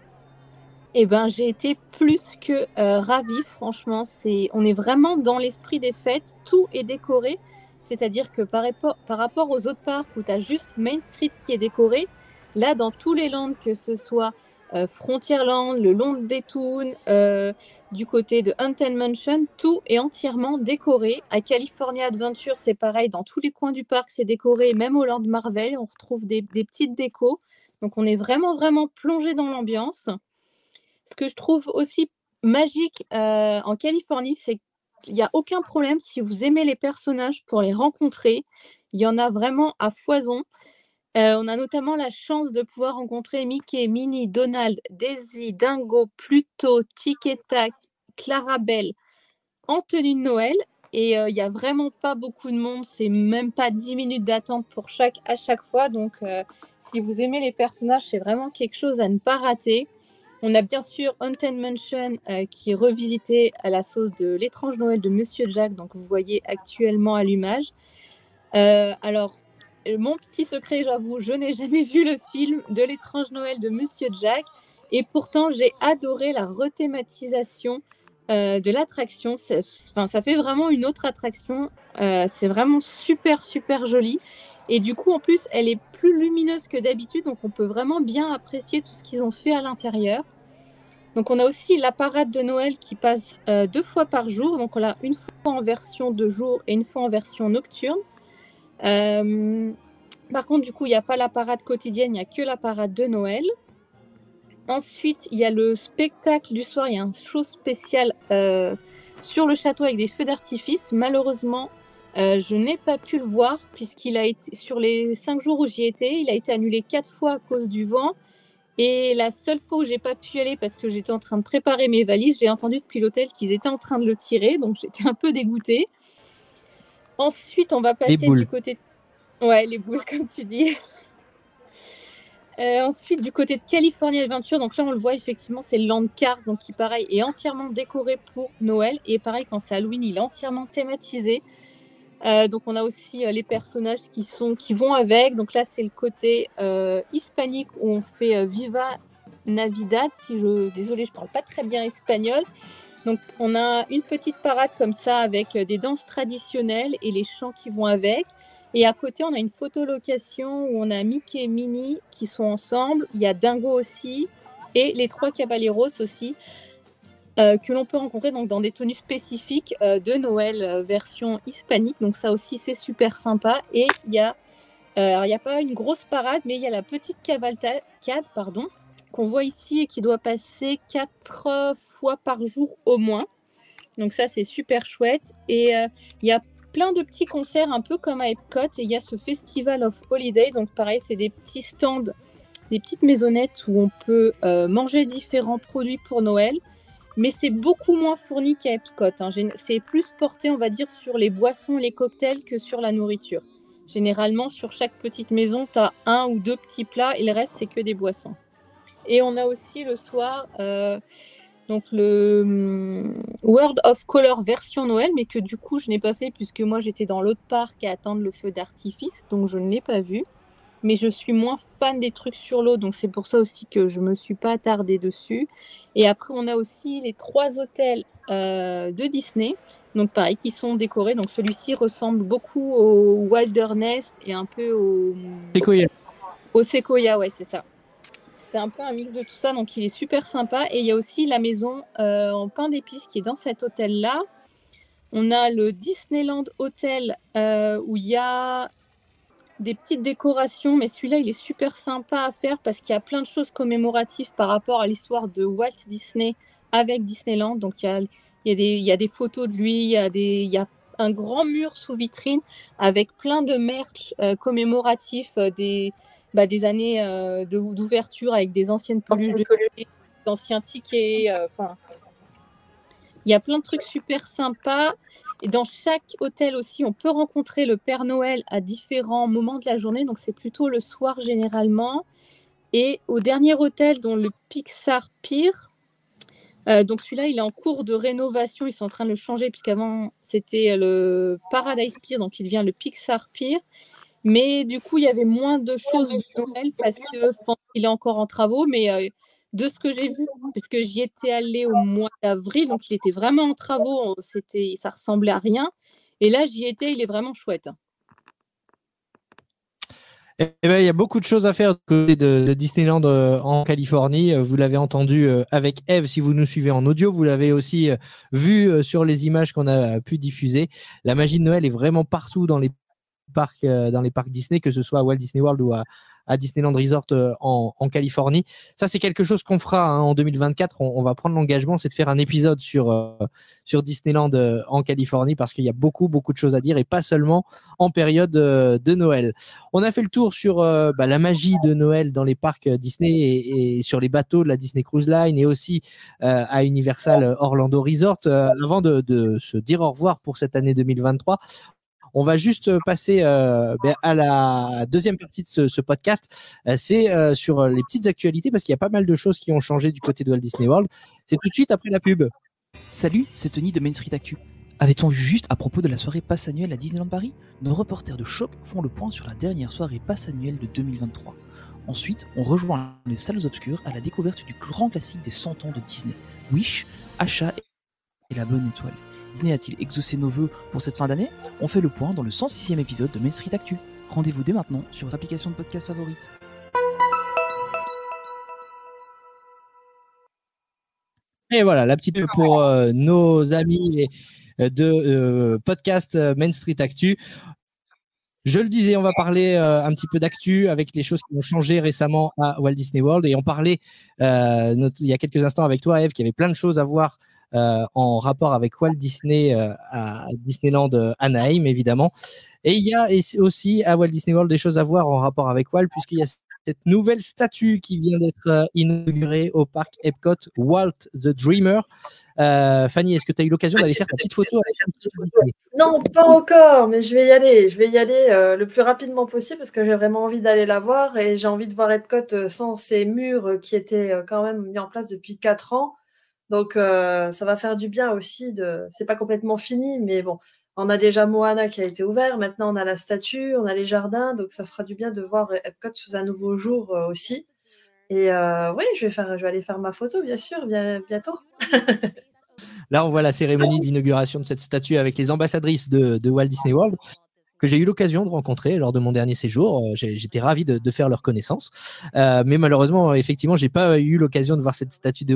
Eh ben, j'ai été plus que euh, ravie, franchement. C'est, on est vraiment dans l'esprit des fêtes. Tout est décoré. C'est-à-dire que par, par rapport aux autres parcs où tu as juste Main Street qui est décoré, Là, dans tous les lands, que ce soit Frontierland, le long des Toons, euh, du côté de Haunted Mansion, tout est entièrement décoré. À California Adventure, c'est pareil, dans tous les coins du parc, c'est décoré. Même au Land Marvel, on retrouve des, petites décos. Donc, on est vraiment, vraiment plongé dans l'ambiance. Ce que je trouve aussi magique euh, en Californie, c'est qu'il n'y a aucun problème si vous aimez les personnages pour les rencontrer. Il y en a vraiment à foison. Euh, on a notamment la chance de pouvoir rencontrer Mickey, Minnie, Donald, Daisy, Dingo, Pluto, Tic et Tac, Clarabelle en tenue de Noël. Et euh, il n'y a vraiment pas beaucoup de monde, c'est même pas 10 minutes d'attente pour chaque à chaque fois. Donc euh, si vous aimez les personnages, c'est vraiment quelque chose à ne pas rater. On a bien sûr Haunted Mansion qui est revisité à la sauce de l'étrange Noël de Monsieur Jack, donc vous voyez actuellement à l'image. alors mon petit secret, j'avoue, je n'ai jamais vu le film de l'étrange Noël de Monsieur Jack. Et pourtant, j'ai adoré la rethématisation euh, de l'attraction. Enfin, ça fait vraiment une autre attraction. Euh, c'est vraiment super, super joli. Et du coup, en plus, elle est plus lumineuse que d'habitude. Donc, on peut vraiment bien apprécier tout ce qu'ils ont fait à l'intérieur. Donc, on a aussi la parade de Noël qui passe euh, deux fois par jour. Donc, on l'a une fois en version de jour et une fois en version nocturne. Euh, par contre, du coup, il n'y a pas la parade quotidienne, il n'y a que la parade de Noël. Ensuite, il y a le spectacle du soir. Il y a un show spécial euh, sur le château avec des feux d'artifice. Malheureusement, euh, je n'ai pas pu le voir puisqu'il a été sur les cinq jours où j'y étais, il a été annulé quatre fois à cause du vent. Et la seule fois où j'ai pas pu aller parce que j'étais en train de préparer mes valises, j'ai entendu depuis l'hôtel qu'ils étaient en train de le tirer, donc j'étais un peu dégoûtée. Ensuite, on va passer du côté. Ouais, les boules, comme tu dis. Euh, ensuite, du côté de California Adventure, donc là on le voit effectivement, c'est le Land Cars, donc qui pareil est entièrement décoré pour Noël. Et pareil, quand c'est Halloween, il est entièrement thématisé. Euh, donc on a aussi euh, les personnages qui, sont, qui vont avec. Donc là c'est le côté hispanique où on fait Viva Navidad. Si je, désolé, je parle pas très bien espagnol. Donc on a une petite parade comme ça avec euh, des danses traditionnelles et les chants qui vont avec. Et à côté, on a une photolocation où on a Mickey et Minnie qui sont ensemble. Il y a Dingo aussi et les trois Caballeros aussi. Euh, que l'on peut rencontrer donc, dans des tenues spécifiques euh, de Noël version hispanique. Donc ça aussi, c'est super sympa. Et il y a, il n'y a pas une grosse parade, mais il y a la petite cavalcade, pardon, qu'on voit ici et qui doit passer quatre fois par jour au moins. Donc ça, c'est super chouette. Et euh, il y a plein de petits concerts, un peu comme à Epcot. Et il y a ce Festival of Holiday. Donc pareil, c'est des petits stands, des petites maisonnettes où on peut euh, manger différents produits pour Noël. Mais c'est beaucoup moins fourni qu'à Epcot. Hein. C'est plus porté, on va dire, sur les boissons, les cocktails que sur la nourriture. Généralement, sur chaque petite maison, tu as un ou deux petits plats et le reste, c'est que des boissons. Et on a aussi le soir euh, donc le hum, World of Color version Noël, mais que du coup je n'ai pas fait puisque moi j'étais dans l'autre parc à attendre le feu d'artifice, donc je ne l'ai pas vu. Mais je suis moins fan des trucs sur l'eau, donc c'est pour ça aussi que je ne me suis pas attardée dessus. Et après, on a aussi les trois hôtels euh, de Disney, donc pareil, qui sont décorés. Donc celui-ci ressemble beaucoup au Wilderness et un peu au Sequoia. Au Sequoia, ouais, c'est ça c'est un peu un mix de tout ça, donc il est super sympa. Et il y a aussi la maison euh, en pain d'épices qui est dans cet hôtel-là. On a le Disneyland Hotel euh, où il y a des petites décorations, mais celui-là, il est super sympa à faire parce qu'il y a plein de choses commémoratives par rapport à l'histoire de Walt Disney avec Disneyland. Donc, il y a, des, photos de lui, il y a, des, il y a un grand mur sous vitrine avec plein de merch euh, commémoratifs, des, bah, des années euh, d'ouverture avec des anciennes peluches, d'anciens tickets. Euh, enfin, il y a plein de trucs super sympas. Et dans chaque hôtel aussi, on peut rencontrer le Père Noël à différents moments de la journée. Donc c'est plutôt le soir généralement. Et au dernier hôtel, dont le Pixar Pier, euh, donc celui-là, il est en cours de rénovation. Ils sont en train de le changer puisqu'avant c'était le Paradise Pier, donc il devient le Pixar Pier. Mais du coup, il y avait moins de choses de Noël parce que je pense qu'il est encore en travaux. Mais euh, de ce que j'ai vu, parce que j'y étais allée au mois d'avril, donc il était vraiment en travaux. C'était, ça ressemblait à rien. Et là, j'y étais, il est vraiment chouette. Eh ben, il y a beaucoup de choses à faire de, de Disneyland euh, en Californie. Euh, vous l'avez entendu euh, avec Eve si vous nous suivez en audio. Vous l'avez aussi vu sur les images qu'on a pu diffuser. La magie de Noël est vraiment partout dans les parcs, dans les parcs Disney, que ce soit à Walt Disney World ou à, Disneyland Resort euh, en, Californie. Ça, c'est quelque chose qu'on fera hein, en 2024. On, va prendre l'engagement, c'est de faire un épisode sur, euh, sur Disneyland euh, en Californie parce qu'il y a beaucoup, beaucoup de choses à dire et pas seulement en période de Noël. On a fait le tour sur bah, la magie de Noël dans les parcs Disney et, sur les bateaux de la Disney Cruise Line et aussi à Universal Orlando Resort. avant de se dire au revoir pour cette année 2023, on va juste euh, passer euh, ben, à la deuxième partie de ce, podcast. Euh, c'est sur les petites actualités parce qu'il y a pas mal de choses qui ont changé du côté de Walt Disney World. C'est tout de suite après la pub. Salut, c'est Tony de Main Street Actu. Avait-on vu juste à propos de la soirée passe annuelle à Disneyland Paris? Nos reporters de choc font le point sur la dernière soirée passe annuelle de 2023. Ensuite, on rejoint les salles obscures à la découverte du grand classique des 100 ans de Disney, Wish, Achat et la bonne étoile. Disney a-t-il exaucé nos voeux pour cette fin d'année? On fait le point dans le 106e épisode de Main Street Actu. Rendez-vous dès maintenant sur votre application de podcast favorite. Et voilà, la petite pour euh, nos amis euh, de euh, podcast Main Street Actu. Je le disais, on va parler un petit peu d'actu avec les choses qui ont changé récemment à Walt Disney World. Et on parlait il y a quelques instants avec toi, Eve, qu'il y avait plein de choses à voir en rapport avec Walt Disney euh, à Disneyland euh, Anaheim, évidemment. Et il y a aussi à Walt Disney World des choses à voir en rapport avec Walt, puisqu'il y a cette nouvelle statue qui vient d'être inaugurée au parc Epcot, Walt the Dreamer. Fanny, est-ce que tu as eu l'occasion d'aller faire ta petite photo Non, pas encore, mais je vais y aller. Je vais y aller le plus rapidement possible parce que j'ai vraiment envie d'aller la voir et j'ai envie de voir Epcot sans ces murs qui étaient quand même mis en place depuis 4 ans. Donc, euh, ça va faire du bien aussi. De... C'est pas complètement fini, mais bon, on a déjà Moana qui a été ouvert. Maintenant, on a la statue, on a les jardins. Donc, ça fera du bien de voir Epcot sous un nouveau jour euh, aussi. Et euh, oui, je vais, je aller faire ma photo, bien sûr, bien, bientôt. Là, on voit la cérémonie d'inauguration de cette statue avec les ambassadrices de, Walt Disney World que j'ai eu l'occasion de rencontrer lors de mon dernier séjour. J'étais ravi de, faire leur connaissance. mais malheureusement, effectivement, j'ai pas eu l'occasion de voir cette statue de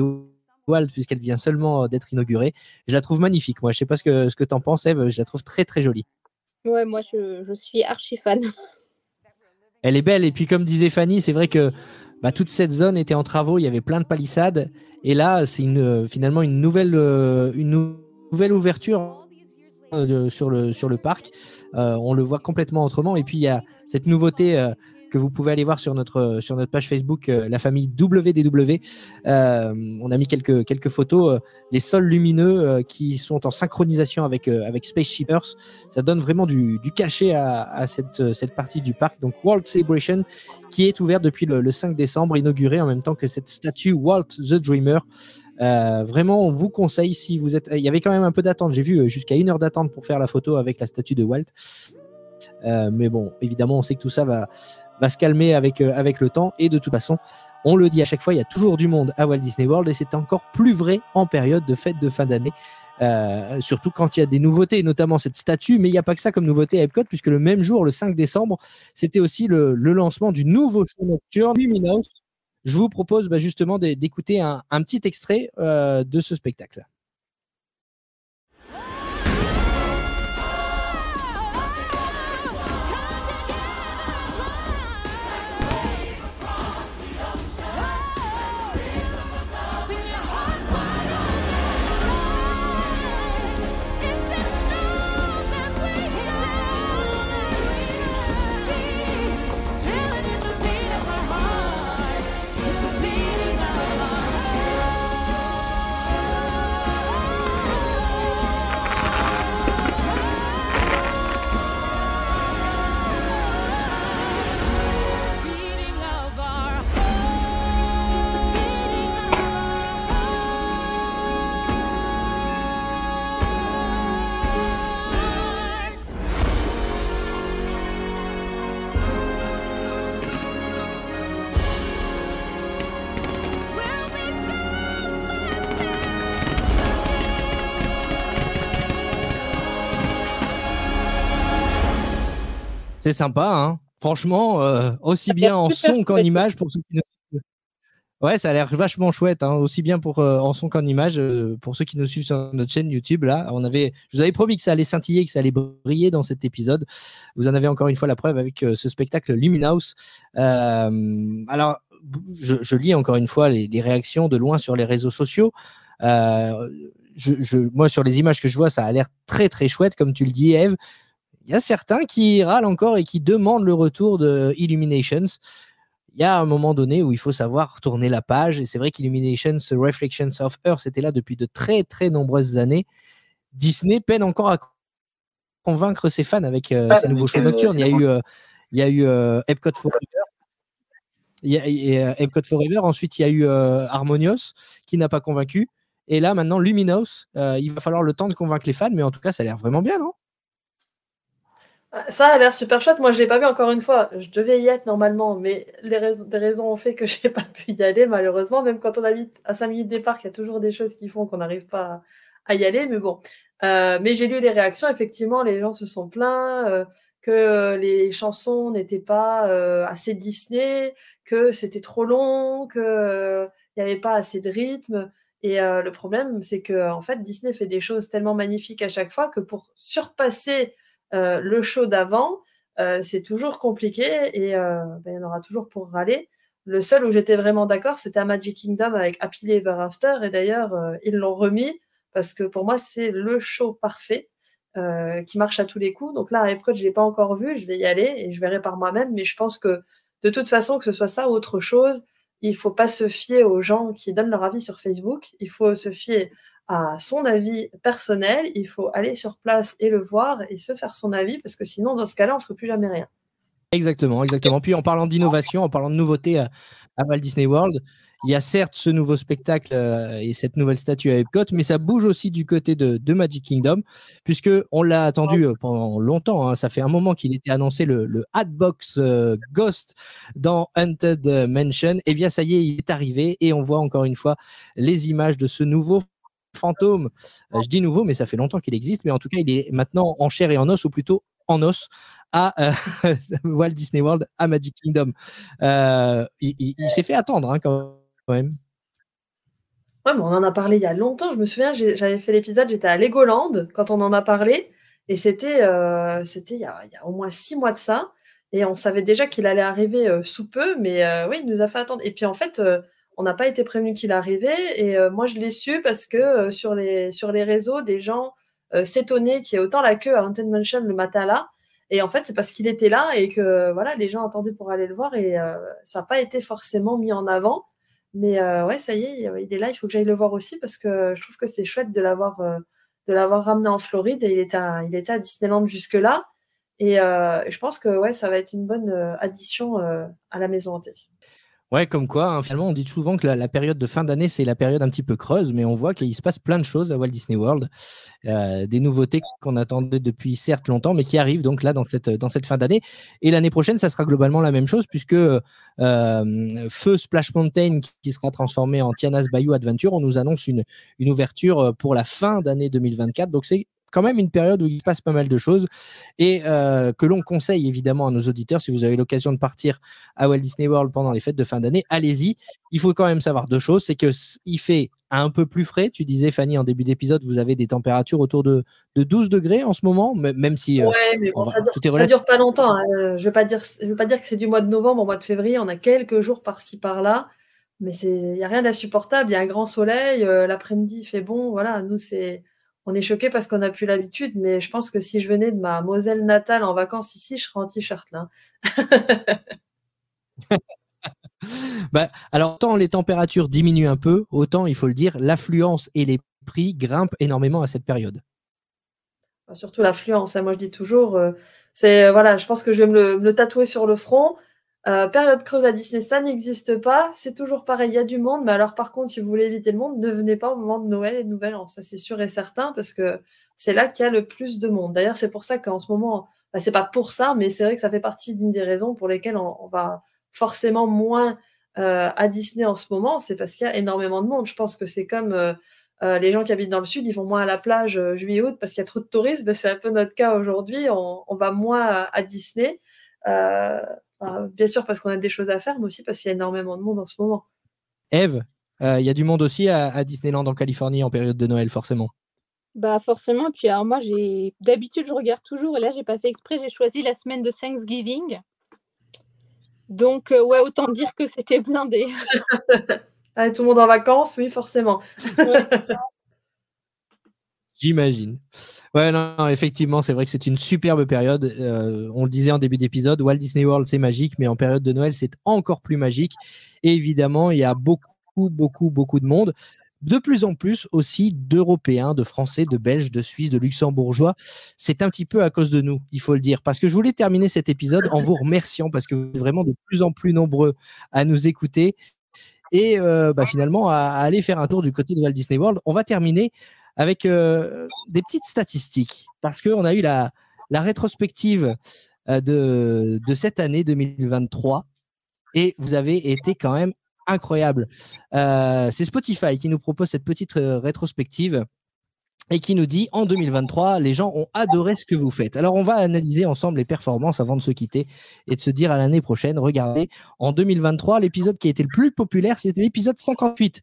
puisqu'elle vient seulement euh, d'être inaugurée. Je la trouve magnifique. Moi, je sais pas ce que, ce que tu en penses, Eve. Je la trouve très, très jolie. Ouais, moi, je, suis archi fan. Elle est belle. Et puis, comme disait Fanny, c'est vrai que bah, toute cette zone était en travaux. Il y avait plein de palissades. Et là, c'est une, euh, finalement une nouvelle, euh, une nouvelle ouverture sur, le, sur le parc. on le voit complètement autrement. Et puis, il y a cette nouveauté que vous pouvez aller voir sur notre, sur notre page Facebook, euh, la famille WDW. Euh, on a mis quelques, quelques photos, euh, les sols lumineux qui sont en synchronisation avec, avec Spaceship Earth. Ça donne vraiment du, du cachet à, cette, cette partie du parc. Donc World Celebration qui est ouvert depuis le, 5 décembre, inauguré en même temps que cette statue Walt the Dreamer. vraiment, on vous conseille si vous êtes. Il y avait quand même un peu d'attente. J'ai vu jusqu'à une heure d'attente pour faire la photo avec la statue de Walt. mais bon, évidemment, on sait que tout ça va, va se calmer avec, euh, avec le temps. Et de toute façon, on le dit à chaque fois, il y a toujours du monde à Walt Disney World et c'est encore plus vrai en période de fête de fin d'année. Euh, surtout quand il y a des nouveautés, notamment cette statue, mais il n'y a pas que ça comme nouveauté à Epcot, puisque le même jour, le 5 décembre, c'était aussi le, lancement du nouveau show nocturne Luminous. Je vous propose bah, justement d'écouter un, petit extrait euh, de ce spectacle. C'est sympa, hein Franchement, euh, aussi bien en son qu'en image pour ceux qui nous Ouais, ça a l'air vachement chouette, hein, aussi bien pour euh, en son qu'en image. Euh, pour ceux qui nous suivent sur notre chaîne YouTube, là, on avait, je vous avais promis que ça allait scintiller, que ça allait briller dans cet épisode. Vous en avez encore une fois la preuve avec ce spectacle Luminous. alors, je, lis encore une fois les, réactions de loin sur les réseaux sociaux. Je, moi, sur les images que je vois, ça a l'air très très chouette, comme tu le dis, Eve il y a certains qui râlent encore et qui demandent le retour de Illuminations. Il y a un moment donné où il faut savoir tourner la page. Et c'est vrai qu'Illuminations, Reflections of Earth, c'était là depuis de très très nombreuses années. Disney peine encore à convaincre ses fans avec euh, ses nouveaux shows nocturnes. Il y a eu, euh, il y a eu euh, Epcot Forever. Il y a, Epcot Forever. Ensuite, il y a eu Harmonious qui n'a pas convaincu. Et là, maintenant, Luminous. il va falloir le temps de convaincre les fans, mais en tout cas, ça a l'air vraiment bien, non? Ça a l'air super chouette. Moi, je l'ai pas vu encore une fois. Je devais y être normalement, mais les raisons, des raisons ont fait que je n'ai pas pu y aller, malheureusement. Même quand on habite à 5 minutes des parcs, il y a toujours des choses qui font qu'on n'arrive pas à, y aller. Mais bon. Euh, mais j'ai lu les réactions. Effectivement, les gens se sont plaints euh, que les chansons n'étaient pas euh, assez Disney, que c'était trop long, qu'il n'y avait pas assez de rythme. Et le problème, c'est que en fait, Disney fait des choses tellement magnifiques à chaque fois que pour surpasser euh, le show d'avant, euh, c'est toujours compliqué et euh, ben, il y en aura toujours pour râler. Le seul où j'étais vraiment d'accord, c'était à Magic Kingdom avec Happy Ever After. Et d'ailleurs, ils l'ont remis parce que pour moi, c'est le show parfait qui marche à tous les coups. Donc là, à Epcot, je ne l'ai pas encore vu. Je vais y aller et je verrai par moi-même. Mais je pense que de toute façon, que ce soit ça ou autre chose, il faut pas se fier aux gens qui donnent leur avis sur Facebook. Il faut se fier à son avis personnel, il faut aller sur place et le voir et se faire son avis, parce que sinon, dans ce cas-là, on ne ferait plus jamais rien. Exactement, exactement. Puis en parlant d'innovation, en parlant de nouveautés à, Walt Disney World, il y a certes ce nouveau spectacle euh, et cette nouvelle statue à Epcot, mais ça bouge aussi du côté de, Magic Kingdom, puisque on l'a attendu euh, pendant longtemps. Hein. ça fait un moment qu'il était annoncé le, Hatbox euh, Ghost dans Hunted Mansion. Et eh bien, ça y est, il est arrivé et on voit encore une fois les images de ce nouveau fantôme. Euh, je dis nouveau, mais ça fait longtemps qu'il existe. Mais en tout cas, il est maintenant en chair et en os, ou plutôt en os, à euh, Walt Disney World, à Magic Kingdom. Euh, il, s'est fait attendre hein, quand même. Ouais, mais on en a parlé il y a longtemps. Je me souviens, j'avais fait l'épisode, j'étais à Legoland quand on en a parlé. Et c'était c'était il, y a au moins six mois de ça. Et on savait déjà qu'il allait arriver sous peu. Mais oui, il nous a fait attendre. Et puis en fait on n'a pas été prévenu qu'il arrivait. Et euh, moi, je l'ai su parce que euh, sur, les, sur les réseaux, des gens euh, s'étonnaient qu'il y ait autant la queue à Haunted Mansion le matin là. Et en fait, c'est parce qu'il était là et que voilà, les gens attendaient pour aller le voir et ça n'a pas été forcément mis en avant. Mais ouais, ça y est, il est là. Il faut que j'aille le voir aussi parce que je trouve que c'est chouette de l'avoir de ramené en Floride et il était à, il était à Disneyland jusque là. Et je pense que ouais, ça va être une bonne addition à la maison hantée. Ouais, comme quoi, hein, finalement, on dit souvent que la, période de fin d'année, c'est la période un petit peu creuse, mais on voit qu'il se passe plein de choses à Walt Disney World. Euh, des nouveautés qu'on attendait depuis certes longtemps, mais qui arrivent donc là dans cette, dans cette fin d'année. Et l'année prochaine, ça sera globalement la même chose, puisque euh, Feu Splash Mountain, qui sera transformé en Tiana's Bayou Adventure, on nous annonce une, une ouverture euh, pour la fin d'année 2024. Donc c'est quand même une période où il se passe pas mal de choses et euh, que l'on conseille évidemment à nos auditeurs, si vous avez l'occasion de partir à Walt Disney World pendant les fêtes de fin d'année, allez-y. Il faut quand même savoir deux choses, c'est que il fait un peu plus frais. Tu disais, Fanny, en début d'épisode, vous avez des températures autour de, 12 degrés en ce moment, même si... Euh, ouais, mais bon, ça, dure, dure pas longtemps. Hein. Euh, je ne veux, pas dire, veux pas dire que c'est du mois de novembre au mois de février, on a quelques jours par-ci, par-là. Mais il n'y a rien d'insupportable, il y a un grand soleil, l'après-midi il fait bon, voilà, nous c'est on est choqué parce qu'on n'a plus l'habitude, mais je pense que si je venais de ma Moselle natale en vacances ici, je serais en t-shirt là. bah, alors, tant les températures diminuent un peu, autant il faut le dire, l'affluence et les prix grimpent énormément à cette période. Bah, surtout l'affluence, hein. moi je dis toujours, euh, c'est voilà, je pense que je vais me le tatouer sur le front. Euh, période creuse à Disney, ça n'existe pas. C'est toujours pareil, il y a du monde. Mais alors, par contre, si vous voulez éviter le monde, ne venez pas au moment de Noël et de Nouvel An. Ça, c'est sûr et certain, parce que c'est là qu'il y a le plus de monde. D'ailleurs, c'est pour ça qu'en ce moment, bah, c'est pas pour ça, mais c'est vrai que ça fait partie d'une des raisons pour lesquelles on, va forcément moins euh, à Disney en ce moment. C'est parce qu'il y a énormément de monde. Je pense que c'est comme euh, les gens qui habitent dans le sud, ils vont moins à la plage juillet-août parce qu'il y a trop de touristes. Ben, c'est un peu notre cas aujourd'hui. On, on, va moins à Disney. Bien sûr parce qu'on a des choses à faire, mais aussi parce qu'il y a énormément de monde en ce moment. Eve, il y a du monde aussi à, Disneyland en Californie en période de Noël, forcément. Bah forcément, puis alors moi j'ai d'habitude je regarde toujours et là j'ai pas fait exprès, j'ai choisi la semaine de Thanksgiving. Donc ouais, autant dire que c'était blindé. Ah, tout le monde en vacances, oui, forcément. J'imagine. Ouais, non, effectivement, c'est vrai que c'est une superbe période. Euh, on le disait en début d'épisode, Walt Disney World, c'est magique, mais en période de Noël, c'est encore plus magique. Et évidemment, il y a beaucoup, beaucoup, beaucoup de monde. De plus en plus aussi d'Européens, de Français, de Belges, de Suisses, de Luxembourgeois. C'est un petit peu à cause de nous, il faut le dire. Parce que je voulais terminer cet épisode en vous remerciant, parce que vous êtes vraiment de plus en plus nombreux à nous écouter et euh, bah, finalement à, aller faire un tour du côté de Walt Disney World. On va terminer avec euh, des petites statistiques parce qu'on a eu la, rétrospective euh, de, de, cette année 2023 et vous avez été quand même incroyable. C'est Spotify qui nous propose cette petite rétrospective et qui nous dit en 2023, les gens ont adoré ce que vous faites. Alors, on va analyser ensemble les performances avant de se quitter et de se dire à l'année prochaine, regardez, en 2023, l'épisode qui a été le plus populaire, c'était l'épisode 58.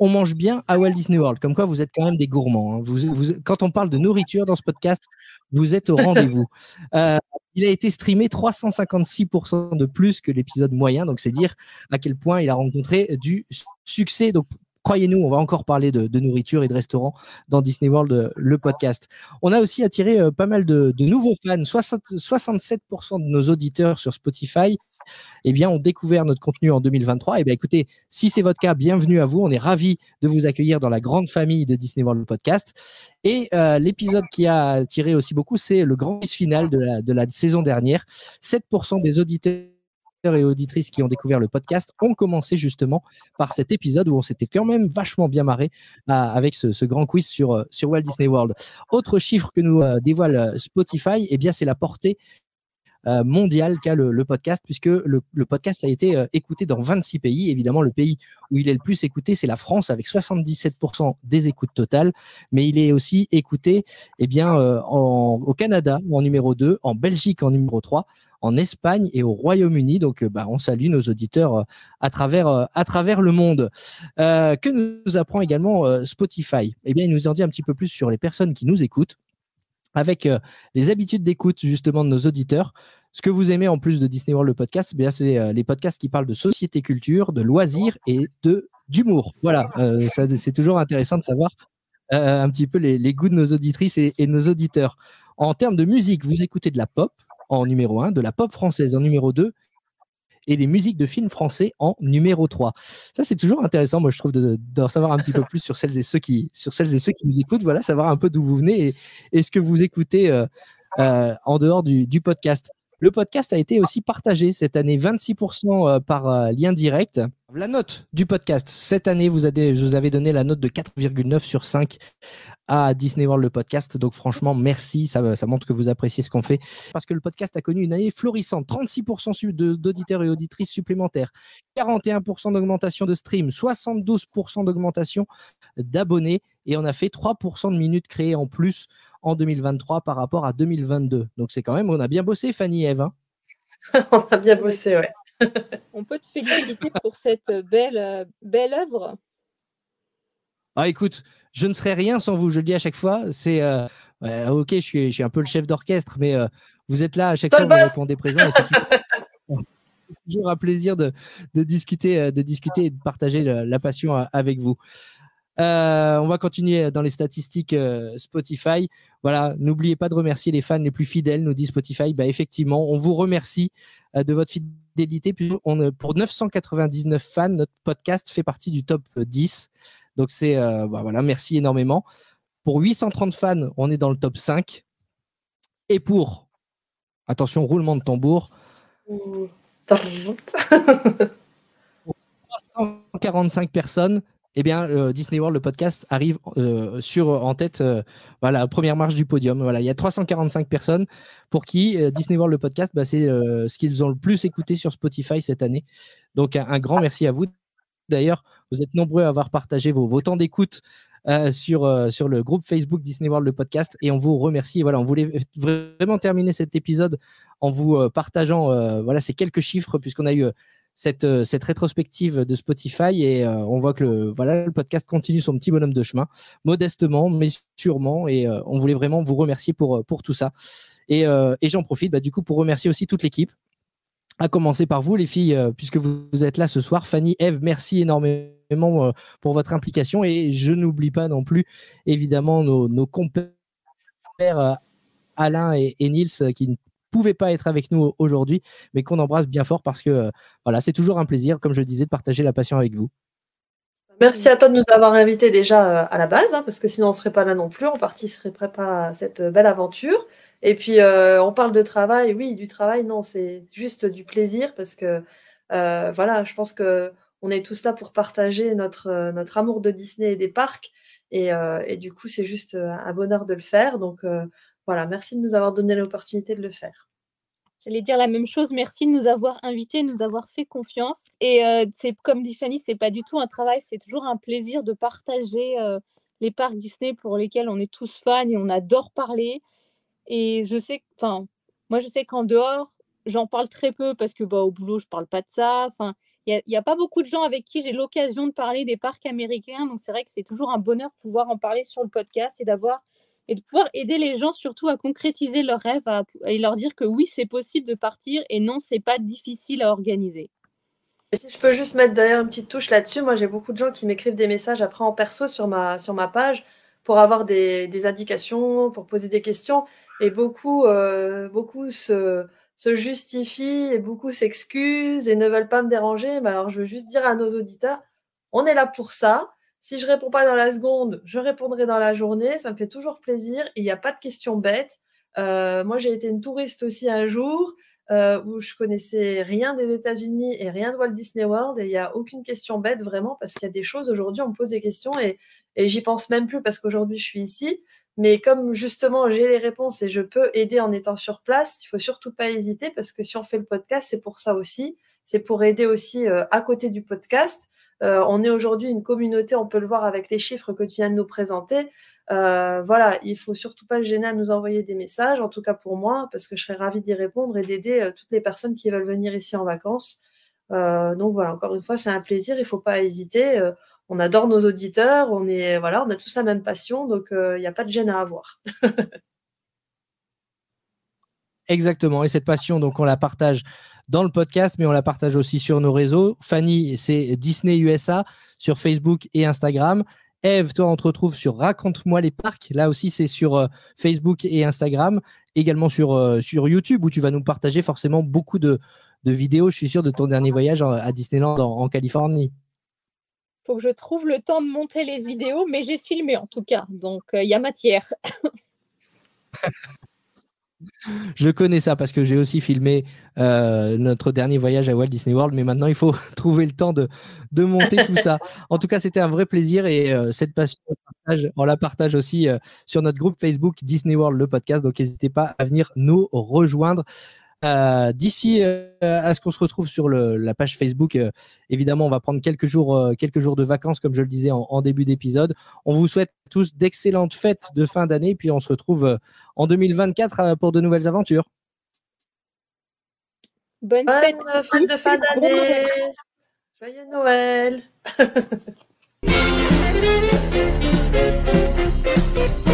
On mange bien à Walt Disney World. Comme quoi, vous êtes quand même des gourmands. Hein. Vous, quand on parle de nourriture dans ce podcast, vous êtes au rendez-vous. Euh, il a été streamé 356% de plus que l'épisode moyen. Donc, c'est dire à quel point il a rencontré du succès. Donc, croyez-nous, on va encore parler de, nourriture et de restaurants dans Disney World, euh, le podcast. On a aussi attiré euh, pas mal de, nouveaux fans. 67% de nos auditeurs sur Spotify eh bien, ont découvert notre contenu en 2023. Eh bien, écoutez, si c'est votre cas, bienvenue à vous. On est ravis de vous accueillir dans la grande famille de Disney World Podcast. Et euh, l'épisode qui a attiré aussi beaucoup, c'est le grand final de la, saison dernière. 7% des auditeurs et auditrices qui ont découvert le podcast ont commencé justement par cet épisode où on s'était quand même vachement bien marré euh, avec ce, grand quiz sur, euh, sur Walt Disney World. Autre chiffre que nous dévoile Spotify, eh bien c'est la portée euh, mondial qu'a le, podcast, puisque le, podcast a été euh, écouté dans 26 pays. Évidemment, le pays où il est le plus écouté, c'est la France, avec 77% des écoutes totales, mais il est aussi écouté eh bien, euh, au Canada en numéro 2, en Belgique en numéro 3, en Espagne et au Royaume-Uni. Donc, bah, on salue nos auditeurs à, travers, à travers le monde. que nous apprend également Spotify? Eh bien, il nous en dit un petit peu plus sur les personnes qui nous écoutent avec euh, les habitudes d'écoute justement de nos auditeurs. Ce que vous aimez en plus de Disney World le podcast, eh c'est euh, les podcasts qui parlent de société culture, de loisirs et de d'humour. Voilà, euh, c'est toujours intéressant de savoir un petit peu les, goûts de nos auditrices et, nos auditeurs. En termes de musique, vous écoutez de la pop en numéro 1, de la pop française en numéro 2 et des musiques de films français en numéro 3. Ça, c'est toujours intéressant, moi, je trouve, d'en savoir un petit peu plus sur celles et ceux qui, sur celles et ceux qui nous écoutent. Voilà, savoir un peu d'où vous venez et, ce que vous écoutez euh, euh, en dehors du, podcast. Le podcast a été aussi partagé cette année, 26% euh, par lien direct. La note du podcast, cette année, vous avez, vous donné la note de 4,9 sur 5 à Disney World le podcast. Donc franchement, merci. Ça, ça montre que vous appréciez ce qu'on fait. Parce que le podcast a connu une année florissante. 36% d'auditeurs et auditrices supplémentaires. 41% d'augmentation de stream. 72% d'augmentation d'abonnés. Et on a fait 3% de minutes créées en plus en 2023 par rapport à 2022. Donc c'est quand même, on a bien bossé, Fanny et Eve. Hein. on a bien bossé, ouais. on peut te féliciter pour cette belle, euh, belle œuvre. Ah, écoute, je ne serais rien sans vous, je le dis à chaque fois. C'est euh, ok, je suis, je suis, un peu le chef d'orchestre, mais euh, vous êtes là à chaque fois, vous répondez présent. C'est toujours, un plaisir de, de, discuter, euh, de discuter et de partager la, passion avec vous. On va continuer dans les statistiques Spotify. Voilà, n'oubliez pas de remercier les fans les plus fidèles, nous dit Spotify. Bah, effectivement, on vous remercie de votre fidélité. On, pour 999 fans, notre podcast fait partie du top 10. Donc c'est euh, bah voilà, merci énormément. Pour 830 fans, on est dans le top 5. Et pour, attention, roulement de tambour. 345 personnes, eh bien, euh, Disney World, le podcast, arrive euh, sur, en tête, voilà, première marche du podium. Voilà, il y a 345 personnes pour qui Disney World, le podcast, bah, c'est ce qu'ils ont le plus écouté sur Spotify cette année. Donc, un grand merci à vous. D'ailleurs, vous êtes nombreux à avoir partagé vos, temps d'écoute euh, sur, euh, sur le groupe Facebook Disney World, le podcast. Et on vous remercie. voilà, on voulait vraiment terminer cet épisode en vous partageant voilà ces quelques chiffres puisqu'on a eu cette, cette rétrospective de Spotify et on voit que le, voilà, le podcast continue son petit bonhomme de chemin, modestement mais sûrement. Et on voulait vraiment vous remercier pour, tout ça. Et, et j'en profite bah, du coup pour remercier aussi toute l'équipe à commencer par vous, les filles, euh, puisque vous, êtes là ce soir. Fanny, Eve, merci énormément euh, pour votre implication. Et je n'oublie pas non plus, évidemment, nos, compères euh, Alain et, ne pouvaient pas être avec nous aujourd'hui, mais qu'on embrasse bien fort parce que voilà, c'est toujours un plaisir, comme je disais, de partager la passion avec vous. Merci à toi de nous avoir invités déjà à la base, hein, parce que sinon on ne serait pas là non plus, on participerait pas à cette belle aventure. Et puis, euh, on parle de travail. Oui, du travail, non, c'est juste du plaisir parce que, euh, voilà, je pense que on est tous là pour partager notre, euh, notre amour de Disney et des parcs. Et, et du coup, c'est juste un bonheur de le faire. Donc, voilà, merci de nous avoir donné l'opportunité de le faire. J'allais dire la même chose. Merci de nous avoir invités, de nous avoir fait confiance. Et c'est comme dit Fanny, c'est pas du tout un travail, c'est toujours un plaisir de partager les parcs Disney pour lesquels on est tous fans et on adore parler. Et je sais, enfin, moi, je sais qu'en dehors, j'en parle très peu parce que bah, au boulot, je parle pas de ça. Enfin, il n'y a, pas beaucoup de gens avec qui j'ai l'occasion de parler des parcs américains. Donc, c'est vrai que c'est toujours un bonheur de pouvoir en parler sur le podcast et d'avoir et de pouvoir aider les gens surtout à concrétiser leurs rêves et leur dire que oui, c'est possible de partir et non, c'est pas difficile à organiser. si je peux juste mettre d'ailleurs une petite touche là-dessus, moi j'ai beaucoup de gens qui m'écrivent des messages après en perso sur ma, sur ma page pour avoir des, des indications, pour poser des questions. Et beaucoup, euh, beaucoup se, se, justifient et beaucoup s'excusent et ne veulent pas me déranger. Mais alors, je veux juste dire à nos auditeurs, on est là pour ça. Si je réponds pas dans la seconde, je répondrai dans la journée. Ça me fait toujours plaisir. Il n'y a pas de questions bêtes. Euh, moi, j'ai été une touriste aussi un jour euh, où je connaissais rien des États-Unis et rien de Walt Disney World. Et il n'y a aucune question bête vraiment parce qu'il y a des choses aujourd'hui, on me pose des questions et, et j'y pense même plus parce qu'aujourd'hui je suis ici. Mais comme justement j'ai les réponses et je peux aider en étant sur place, il faut surtout pas hésiter parce que si on fait le podcast, c'est pour ça aussi. C'est pour aider aussi euh, à côté du podcast. Euh, on est aujourd'hui une communauté, on peut le voir avec les chiffres que tu viens de nous présenter. Euh, voilà, il faut surtout pas gêner à nous envoyer des messages, en tout cas pour moi, parce que je serais ravie d'y répondre et d'aider euh, toutes les personnes qui veulent venir ici en vacances. Donc voilà, encore une fois, c'est un plaisir, il faut pas hésiter. on adore nos auditeurs, on est voilà, on a tous la même passion, donc il n'y a pas de gêne à avoir. Exactement, et cette passion, donc on la partage dans le podcast, mais on la partage aussi sur nos réseaux. Fanny, c'est Disney USA sur Facebook et Instagram. Eve, toi, on te retrouve sur Raconte-moi les parcs. Là aussi, c'est sur euh, Facebook et Instagram, également sur, euh, sur YouTube, où tu vas nous partager forcément beaucoup de, vidéos, je suis sûr, de ton dernier voyage à Disneyland en, Californie. Il faut que je trouve le temps de monter les vidéos, mais j'ai filmé en tout cas, donc euh, il y a matière. Je connais ça parce que j'ai aussi filmé euh, notre dernier voyage à Walt Disney World, mais maintenant il faut trouver le temps de, de monter tout ça. En tout cas, c'était un vrai plaisir et euh, cette passion, on la partage aussi euh, sur notre groupe Facebook Disney World, le podcast. Donc n'hésitez pas à venir nous rejoindre. Euh, d'ici euh, à ce qu'on se retrouve sur la page Facebook, euh, évidemment, on va prendre quelques jours, quelques jours de vacances, comme je le disais en, début d'épisode. On vous souhaite tous d'excellentes fêtes de fin d'année, puis on se retrouve en 2024 pour de nouvelles aventures. Bonne, fête, de fin d'année. Joyeux Noël.